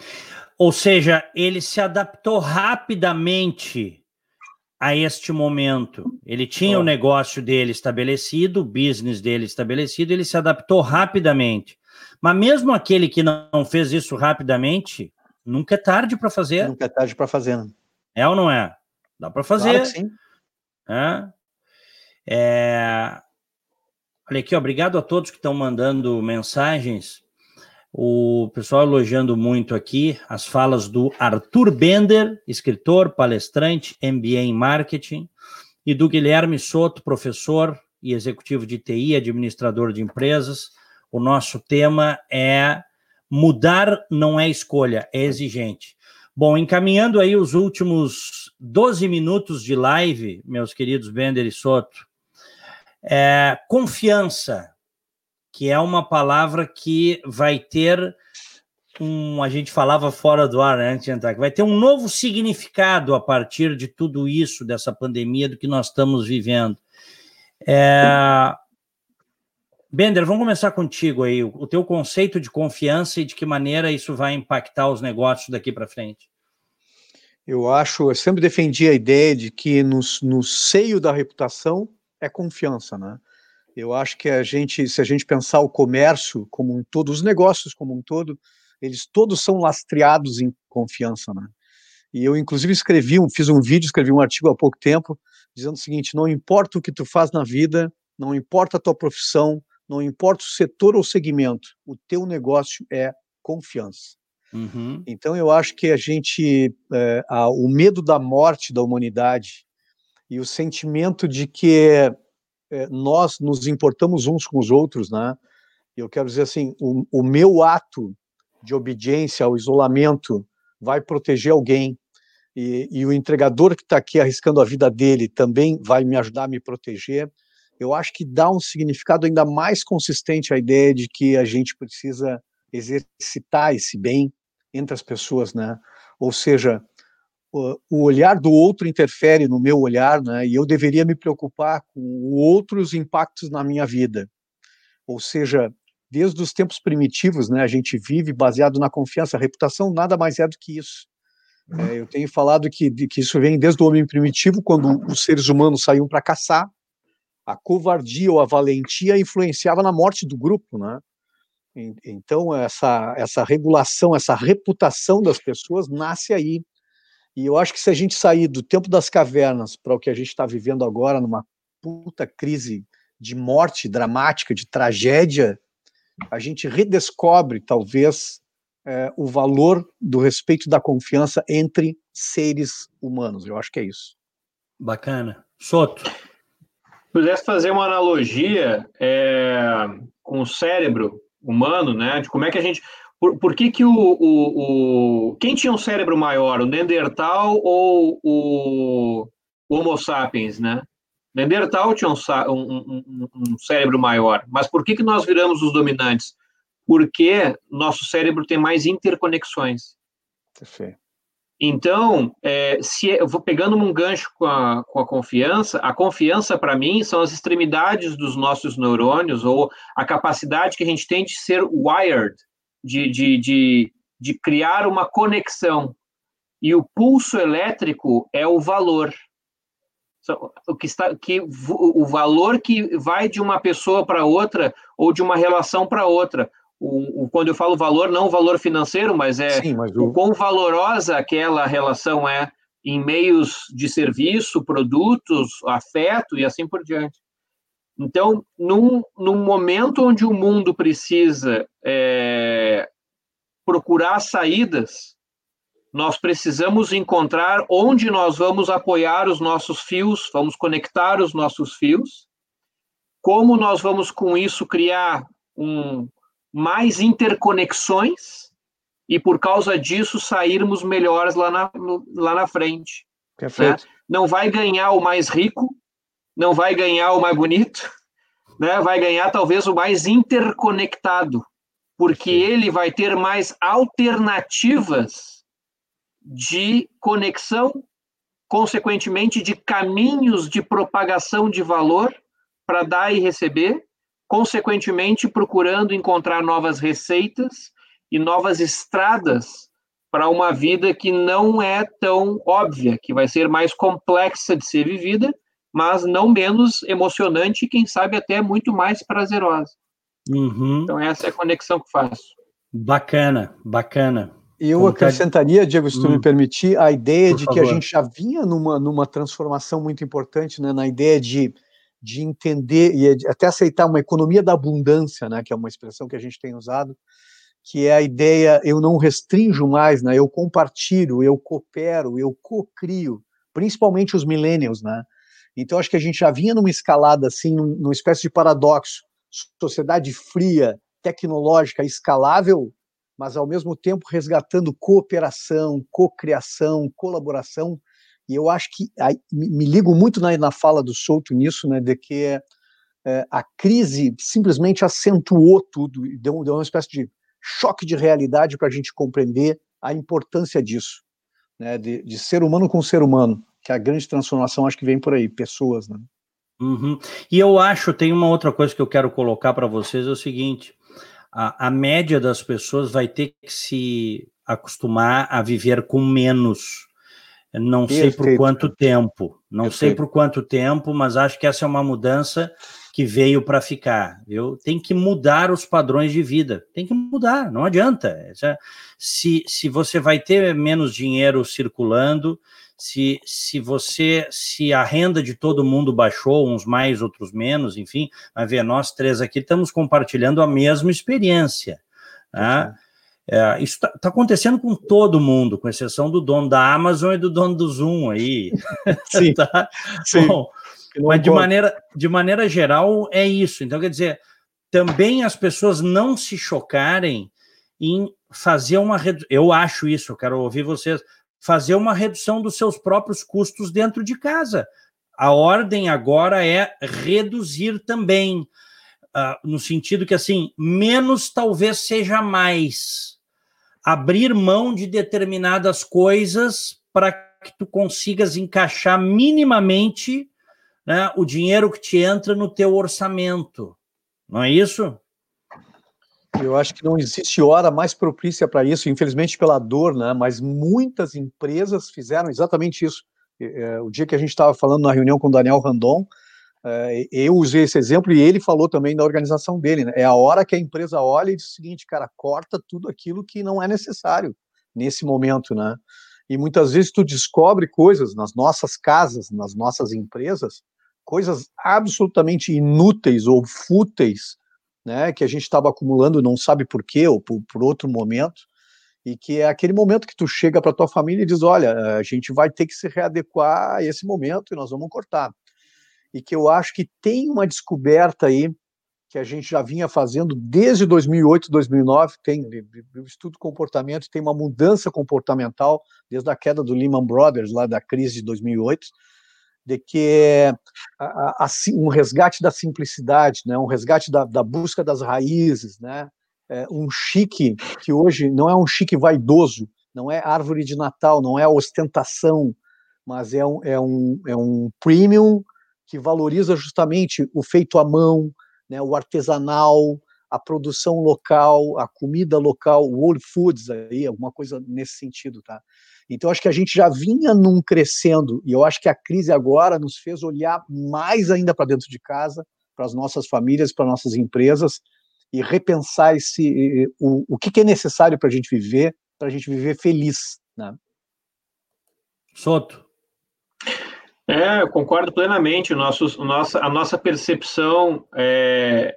Ou seja, ele se adaptou rapidamente a este momento. Ele tinha oh. o negócio dele estabelecido, o business dele estabelecido, ele se adaptou rapidamente. Mas mesmo aquele que não fez isso rapidamente, nunca é tarde para fazer. Nunca é tarde para fazer. Não. É ou não é? Dá para fazer. Claro sim. É. É... Olha aqui, obrigado a todos que estão mandando mensagens. O pessoal elogiando muito aqui as falas do Arthur Bender, escritor, palestrante, MBA em marketing, e do Guilherme Soto, professor e executivo de TI, administrador de empresas. O nosso tema é mudar não é escolha, é exigente. Bom, encaminhando aí os últimos 12 minutos de live, meus queridos Bender e Soto, é, confiança, que é uma palavra que vai ter um, a gente falava fora do ar né, antes de entrar, que vai ter um novo significado a partir de tudo isso, dessa pandemia, do que nós estamos vivendo. É... Bender, vamos começar contigo aí, o teu conceito de confiança e de que maneira isso vai impactar os negócios daqui para frente. Eu acho, eu sempre defendi a ideia de que no, no seio da reputação é confiança, né? Eu acho que a gente, se a gente pensar o comércio como um todo, os negócios como um todo, eles todos são lastreados em confiança, né? E eu, inclusive, escrevi, um, fiz um vídeo, escrevi um artigo há pouco tempo, dizendo o seguinte: não importa o que tu faz na vida, não importa a tua profissão, não importa o setor ou segmento, o teu negócio é confiança. Uhum. Então eu acho que a gente, é, a, o medo da morte da humanidade e o sentimento de que é, nós nos importamos uns com os outros, né? Eu quero dizer assim, o, o meu ato de obediência ao isolamento vai proteger alguém e, e o entregador que está aqui arriscando a vida dele também vai me ajudar a me proteger. Eu acho que dá um significado ainda mais consistente à ideia de que a gente precisa exercitar esse bem entre as pessoas, né? Ou seja, o, olhar do outro interfere no meu olhar, né? E eu deveria me preocupar com outros impactos na minha vida. Ou seja, desde os tempos primitivos, né? A gente vive baseado na confiança. A reputação nada mais é do que isso. É, eu tenho falado que, que isso vem desde o homem primitivo, quando os seres humanos saíam para caçar, a covardia ou a valentia influenciava na morte do grupo, né? Então essa essa regulação, essa reputação das pessoas nasce aí. E eu acho que se a gente sair do tempo das cavernas para o que a gente está vivendo agora, numa puta crise de morte dramática, de tragédia, a gente redescobre talvez é, o valor do respeito da confiança entre seres humanos. Eu acho que é isso. Bacana. Soto. Pudesse fazer uma analogia é, com o cérebro humano, né? De como é que a gente. Por, por que, que o, o, o, Quem tinha um cérebro maior, o Neandertal ou o, o Homo sapiens, né? Neandertal tinha um, um, um, um, cérebro maior, mas por que, que nós viramos os dominantes? porque nosso cérebro tem mais interconexões. Perfeito. Então, é, se eu vou pegando um gancho com a, com a confiança, a confiança para mim são as extremidades dos nossos neurônios ou a capacidade que a gente tem de ser wired, de, de, de, de criar uma conexão. E o pulso elétrico é o valor. O que está, que o valor que vai de uma pessoa para outra ou de uma relação para outra o, o, quando eu falo valor, não o valor financeiro, mas é Sim, mas o... o quão valorosa aquela relação é em meios de serviço, produtos, afeto e assim por diante. Então, num, num momento onde o mundo precisa é, procurar saídas, nós precisamos encontrar onde nós vamos apoiar os nossos fios, vamos conectar os nossos fios, como nós vamos com isso criar um, mais interconexões e, por causa disso, sairmos melhores lá na, lá na frente. Perfeito. Né? Não vai ganhar o mais rico, não vai ganhar o mais bonito, né? vai ganhar talvez o mais interconectado, porque ele vai ter mais alternativas de conexão, consequentemente, de caminhos de propagação de valor para dar e receber, consequentemente procurando encontrar novas receitas e novas estradas para uma vida que não é tão óbvia, que vai ser mais complexa de ser vivida, mas não menos emocionante e, quem sabe, até muito mais prazerosa. Uhum. Então, essa é a conexão que faço. Bacana, bacana. Eu acrescentaria, Diego, se tu hum. me permitir, a ideia Por de favor. que a gente já vinha numa, numa transformação muito importante, né, na ideia de de entender e até aceitar uma economia da abundância, né, que é uma expressão que a gente tem usado, que é a ideia eu não restringo mais, né, eu compartilho, eu coopero, eu co-crio, principalmente os millennials, né? Então acho que a gente já vinha numa escalada assim, numa espécie de paradoxo, sociedade fria, tecnológica, escalável, mas ao mesmo tempo resgatando cooperação, cocriação, colaboração e eu acho que aí, me ligo muito na, na fala do Souto nisso, né, de que é, a crise simplesmente acentuou tudo e deu, deu uma espécie de choque de realidade para a gente compreender a importância disso, né, de, de, ser humano com ser humano, que a grande transformação acho que vem por aí, pessoas, né. Uhum. E eu acho, tem uma outra coisa que eu quero colocar para vocês, é o seguinte, a, a média das pessoas vai ter que se acostumar a viver com menos, não Perfeito. sei por quanto tempo, não Perfeito. sei por quanto tempo, mas acho que essa é uma mudança que veio para ficar. Eu tem que mudar os padrões de vida, tem que mudar, não adianta. Se, se você vai ter menos dinheiro circulando, se, se você, se a renda de todo mundo baixou, uns mais, outros menos, enfim, vai ver, nós três aqui estamos compartilhando a mesma experiência. Tá? É, isso está tá acontecendo com todo mundo, com exceção do dono da Amazon e do dono do Zoom aí. Sim. tá? Sim. Bom, mas de maneira, de maneira geral é isso. Então, quer dizer, também as pessoas não se chocarem em fazer uma redução. Eu acho isso, eu quero ouvir vocês. Fazer uma redução dos seus próprios custos dentro de casa. A ordem agora é reduzir também, uh, no sentido que, assim, menos talvez seja mais. Abrir mão de determinadas coisas para que tu consigas encaixar minimamente né, o dinheiro que te entra no teu orçamento. Não é isso? Eu acho que não existe hora mais propícia para isso, infelizmente pela dor, né? Mas muitas empresas fizeram exatamente isso. É, o dia que a gente estava falando na reunião com o Daniel Randon, eu usei esse exemplo e ele falou também da organização dele. Né? É a hora que a empresa olha e diz o seguinte, cara, corta tudo aquilo que não é necessário nesse momento, né? E muitas vezes tu descobre coisas nas nossas casas, nas nossas empresas, coisas absolutamente inúteis ou fúteis, né, que a gente estava acumulando, não sabe por quê, ou por, por, outro momento, e que é aquele momento que tu chega para tua família e diz, olha, a gente vai ter que se readequar a esse momento e nós vamos cortar. E que eu acho que tem uma descoberta aí que a gente já vinha fazendo desde 2008, 2009, tem estudo comportamento, tem uma mudança comportamental desde a queda do Lehman Brothers, lá da crise de 2008, de que a, um resgate da simplicidade, né, um resgate da, da busca das raízes, né, é um chique que hoje não é um chique vaidoso, não é árvore de Natal, não é ostentação, mas é um, é um, é um premium que valoriza justamente o feito à mão, né, o artesanal, a produção local, a comida local, o old foods aí, alguma coisa nesse sentido, tá? Então, acho que a gente já vinha num crescendo, e eu acho que a crise agora nos fez olhar mais ainda para dentro de casa, para as nossas famílias, para nossas empresas, e repensar esse, o, o que, que é necessário para a gente viver, para a gente viver feliz. Né? Soto. É, eu concordo plenamente. O nosso, nossa, a nossa percepção é,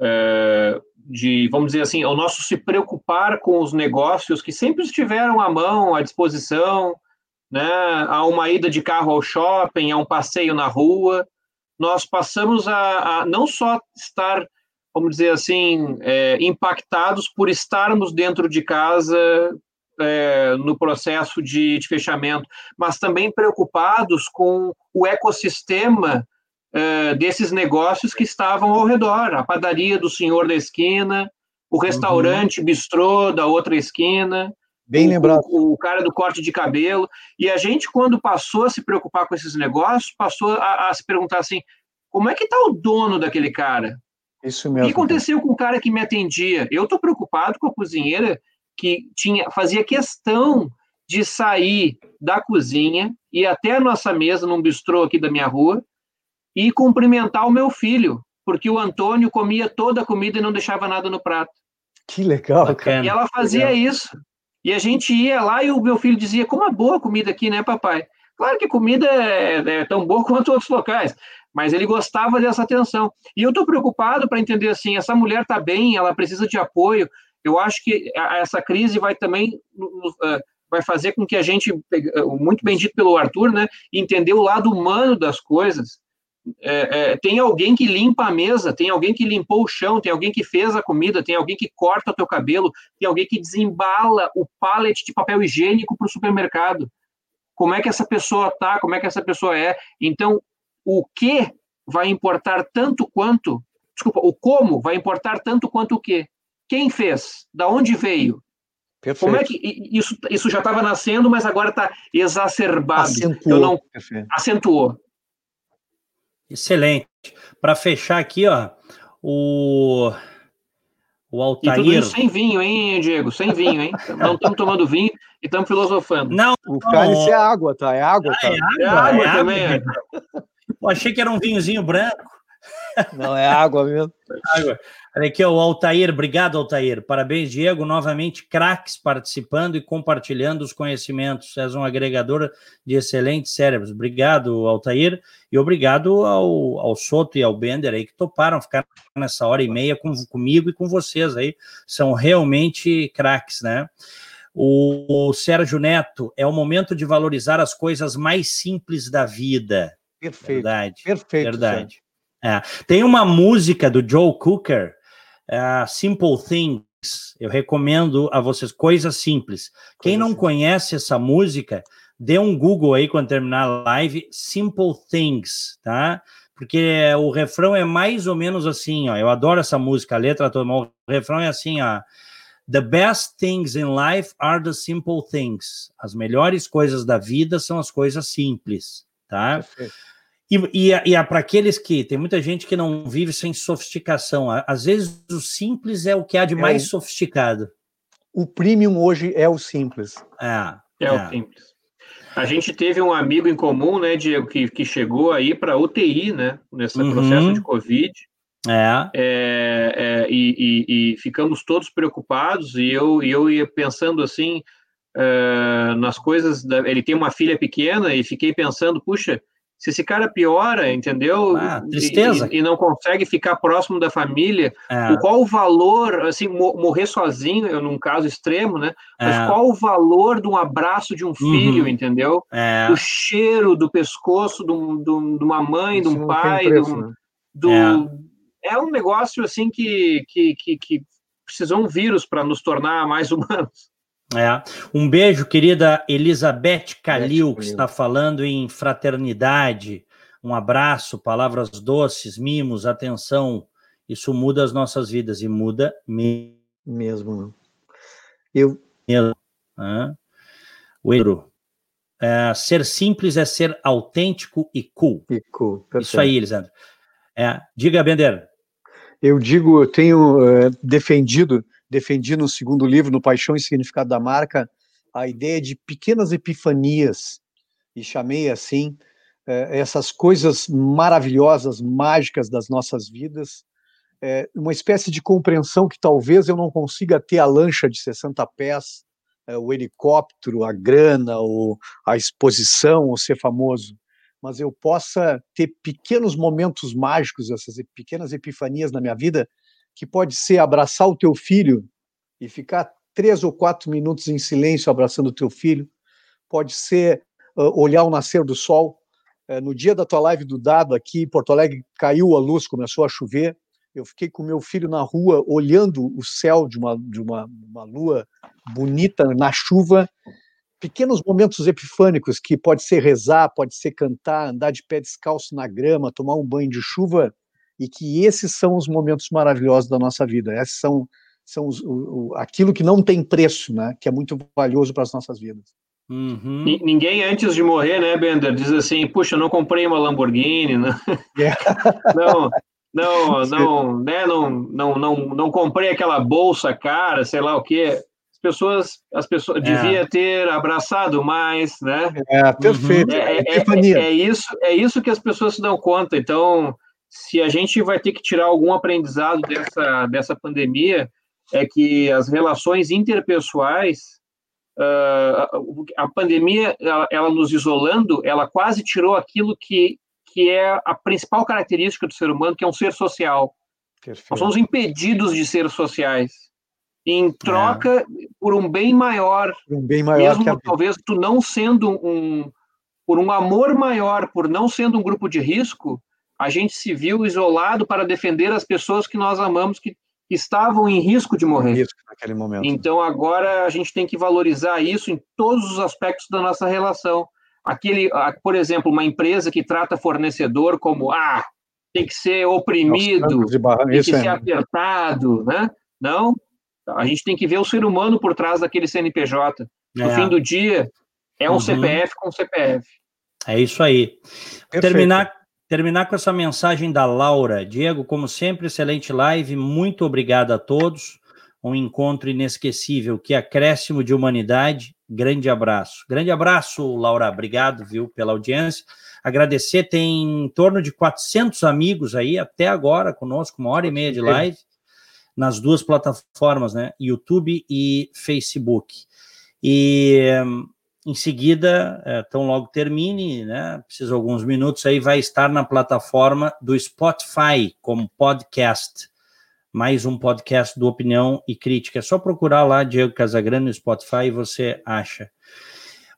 é, de, vamos dizer assim, o nosso se preocupar com os negócios que sempre estiveram à mão, à disposição, né, a uma ida de carro ao shopping, a um passeio na rua, nós passamos a, a não só estar, vamos dizer assim, é, impactados por estarmos dentro de casa é, no processo de, de fechamento, mas também preocupados com o ecossistema uh, desses negócios que estavam ao redor, a padaria do senhor da esquina, o uhum. restaurante uhum. bistrô da outra esquina, Bem o, lembrado. O, o, cara do corte de cabelo. E a gente, quando passou a se preocupar com esses negócios, passou a, a se perguntar assim: como é que está o dono daquele cara? Isso mesmo. O que aconteceu com o cara que me atendia? Eu estou preocupado com a cozinheira que tinha, fazia questão de sair da cozinha e até a nossa mesa num bistrô aqui da minha rua e cumprimentar o meu filho, porque o Antônio comia toda a comida e não deixava nada no prato. Que legal, cara. E ela fazia legal. isso. E a gente ia lá e o meu filho dizia: Como é boa a comida aqui, né, papai? Claro que a comida é, é tão boa quanto outros locais, mas ele gostava dessa atenção. E eu estou preocupado para entender assim: essa mulher está bem, ela precisa de apoio. Eu acho que essa crise vai também vai fazer com que a gente, muito bem dito pelo Arthur, né, entender o lado humano das coisas é, é, tem alguém que limpa a mesa, tem alguém que limpou o chão, tem alguém que fez a comida, tem alguém que corta o teu cabelo, tem alguém que desembala o pallet de papel higiênico para o supermercado. Como é que essa pessoa tá? Como é que essa pessoa é? Então, o que vai importar tanto quanto, desculpa, o como vai importar tanto quanto o que? Quem fez? Da onde veio? Perfeito. Como é que isso, isso já estava nascendo, mas agora está exacerbado? Acentuou. Eu não, acentuou. Excelente. Para fechar aqui, ó, o o Altair. E tudo isso sem vinho, hein, Diego? Sem vinho, hein? Não estamos tomando vinho e estamos filosofando. Não, o cálice é água, tá? É água, tá? É água, é água é também. Água. Eu achei que era um vinhozinho branco. Não, é água mesmo. Água. Olha aqui, o Altair, obrigado, Altair. Parabéns, Diego. Novamente, craques participando e compartilhando os conhecimentos. És um agregador de excelentes cérebros. Obrigado, Altair. E obrigado ao, ao Soto e ao Bender aí que toparam ficar nessa hora e meia com, comigo e com vocês aí. São realmente craques, né? O, o Sérgio Neto, é o momento de valorizar as coisas mais simples da vida. Perfeito. Verdade. Perfeito. Verdade. É. Tem uma música do Joe Cooker uh, Simple Things. Eu recomendo a vocês, coisas simples. Quem não conhece essa música, dê um Google aí quando terminar a live, Simple Things, tá? Porque o refrão é mais ou menos assim, ó. Eu adoro essa música, a letra toda, o refrão é assim, ó. The best things in life are the simple things. As melhores coisas da vida são as coisas simples, tá? Perfeito. E, e, e é para aqueles que tem muita gente que não vive sem sofisticação. Às vezes o simples é o que há de é mais o, sofisticado. O premium hoje é o simples. É, é, é. o simples. A gente teve um amigo em comum, né, Diego, que, que chegou aí para UTI, né, nesse uhum. processo de Covid. É. é, é e, e, e, ficamos todos preocupados, e eu, e eu ia pensando assim, uh, nas coisas. Da, ele tem uma filha pequena, e fiquei pensando, puxa, se esse cara piora, entendeu? Ah, tristeza. E, e, não consegue ficar próximo da família, é. qual o valor, assim, morrer sozinho, eu, num caso extremo, né? Mas é. qual o valor de um abraço de um filho, uhum. entendeu? É. O cheiro do pescoço de, um, de uma mãe, Isso de um pai, preço, um, né? do, é. é. um negócio assim que, que, que, que precisa um vírus para nos tornar mais humanos. É. Um beijo, querida Elizabeth Calil, que está falando em fraternidade. Um abraço, palavras doces, mimos, atenção. Isso muda as nossas vidas e muda me... mesmo. Eu. O Euro. É, ser simples é ser autêntico e cool. E cool. Isso aí, Elisandro. É, diga, Bender. Eu digo, eu tenho é, defendido defendi no segundo livro, no Paixão e Significado da Marca, a ideia de pequenas epifanias, e chamei assim, é, essas coisas maravilhosas, mágicas das nossas vidas, é, uma espécie de compreensão que talvez eu não consiga ter a lancha de 60 pés, é, o helicóptero, a grana, a exposição, ou ser famoso, mas eu possa ter pequenos momentos mágicos, essas pequenas epifanias na minha vida, que pode ser abraçar o teu filho e ficar três ou quatro minutos em silêncio abraçando o teu filho, pode ser uh, olhar o nascer do sol. Uh, no dia da tua live do Dado aqui, Porto Alegre caiu a luz, começou a chover. Eu fiquei com meu filho na rua olhando o céu de uma, de uma, uma lua bonita na chuva. Pequenos momentos epifânicos que pode ser rezar, pode ser cantar, andar de pé descalço na grama, tomar um banho de chuva e que esses são os momentos maravilhosos da nossa vida. Esses são, são os, o, o, aquilo que não tem preço, né? Que é muito valioso para as nossas vidas. Uhum. Ninguém antes de morrer, né, Bender, diz assim, puxa, não comprei uma Lamborghini, né? Yeah. não, não, não, né, não, não, não, não comprei aquela bolsa cara, sei lá o quê. As pessoas, as pessoas é. devia ter abraçado mais, né? É, perfeito. É, é, é, é, isso, é isso que as pessoas se dão conta. Então, se a gente vai ter que tirar algum aprendizado dessa, dessa pandemia, é que as relações interpessoais, uh, a pandemia, ela, ela, nos isolando, ela quase tirou aquilo que, que é a principal característica do ser humano, que é um ser social. Perfeito. Nós somos impedidos de ser sociais. Em troca, é. por um bem maior, um bem maior mesmo talvez tu não sendo um, por um amor maior, por não sendo um grupo de risco, a gente se viu isolado para defender as pessoas que nós amamos, que estavam em risco de morrer. Risco naquele momento. Então agora a gente tem que valorizar isso em todos os aspectos da nossa relação. Aquele, por exemplo, uma empresa que trata fornecedor como ah, tem que ser oprimido, tem que ser apertado, né? Não, a gente tem que ver o ser humano por trás daquele CNPJ. No é. fim do dia, é um uhum. CPF com CPF. É isso aí. Perfeito. Terminar terminar com essa mensagem da Laura. Diego, como sempre, excelente live. Muito obrigado a todos. Um encontro inesquecível. Que acréscimo de humanidade. Grande abraço. Grande abraço, Laura. Obrigado, viu, pela audiência. Agradecer, tem em torno de 400 amigos aí até agora conosco, uma hora e meia de live. nas duas plataformas, né? YouTube e Facebook. E em seguida, é, tão logo termine, né? Precisa alguns minutos aí, vai estar na plataforma do Spotify como podcast. Mais um podcast do Opinião e Crítica. É só procurar lá Diego Casagrande no Spotify e você acha.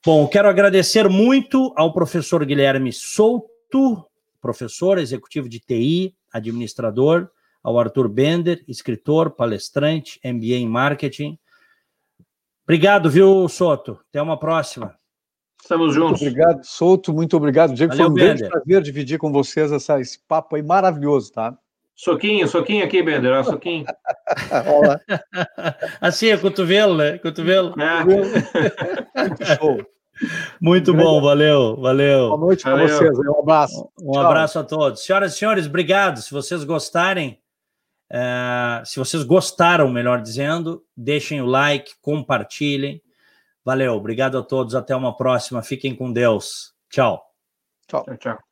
Bom, quero agradecer muito ao professor Guilherme Souto, professor executivo de TI, administrador, ao Arthur Bender, escritor, palestrante, MBA em marketing. Obrigado, viu, Soto? Até uma próxima. Estamos juntos. Muito obrigado, Souto. Muito obrigado, Diego. Valeu, Foi um Bender. grande prazer dividir com vocês essa, esse papo aí maravilhoso, tá? Soquinho, soquinho aqui, Bender, ó, soquinho. assim, é cotovelo, né? Cotovelo. É. Muito show. Muito bom, valeu, valeu. Boa noite para vocês, um abraço. Um Tchau. abraço a todos. Senhoras e senhores, obrigado. Se vocês gostarem, é, se vocês gostaram, melhor dizendo, deixem o like, compartilhem. Valeu, obrigado a todos. Até uma próxima. Fiquem com Deus. Tchau. Tchau, tchau.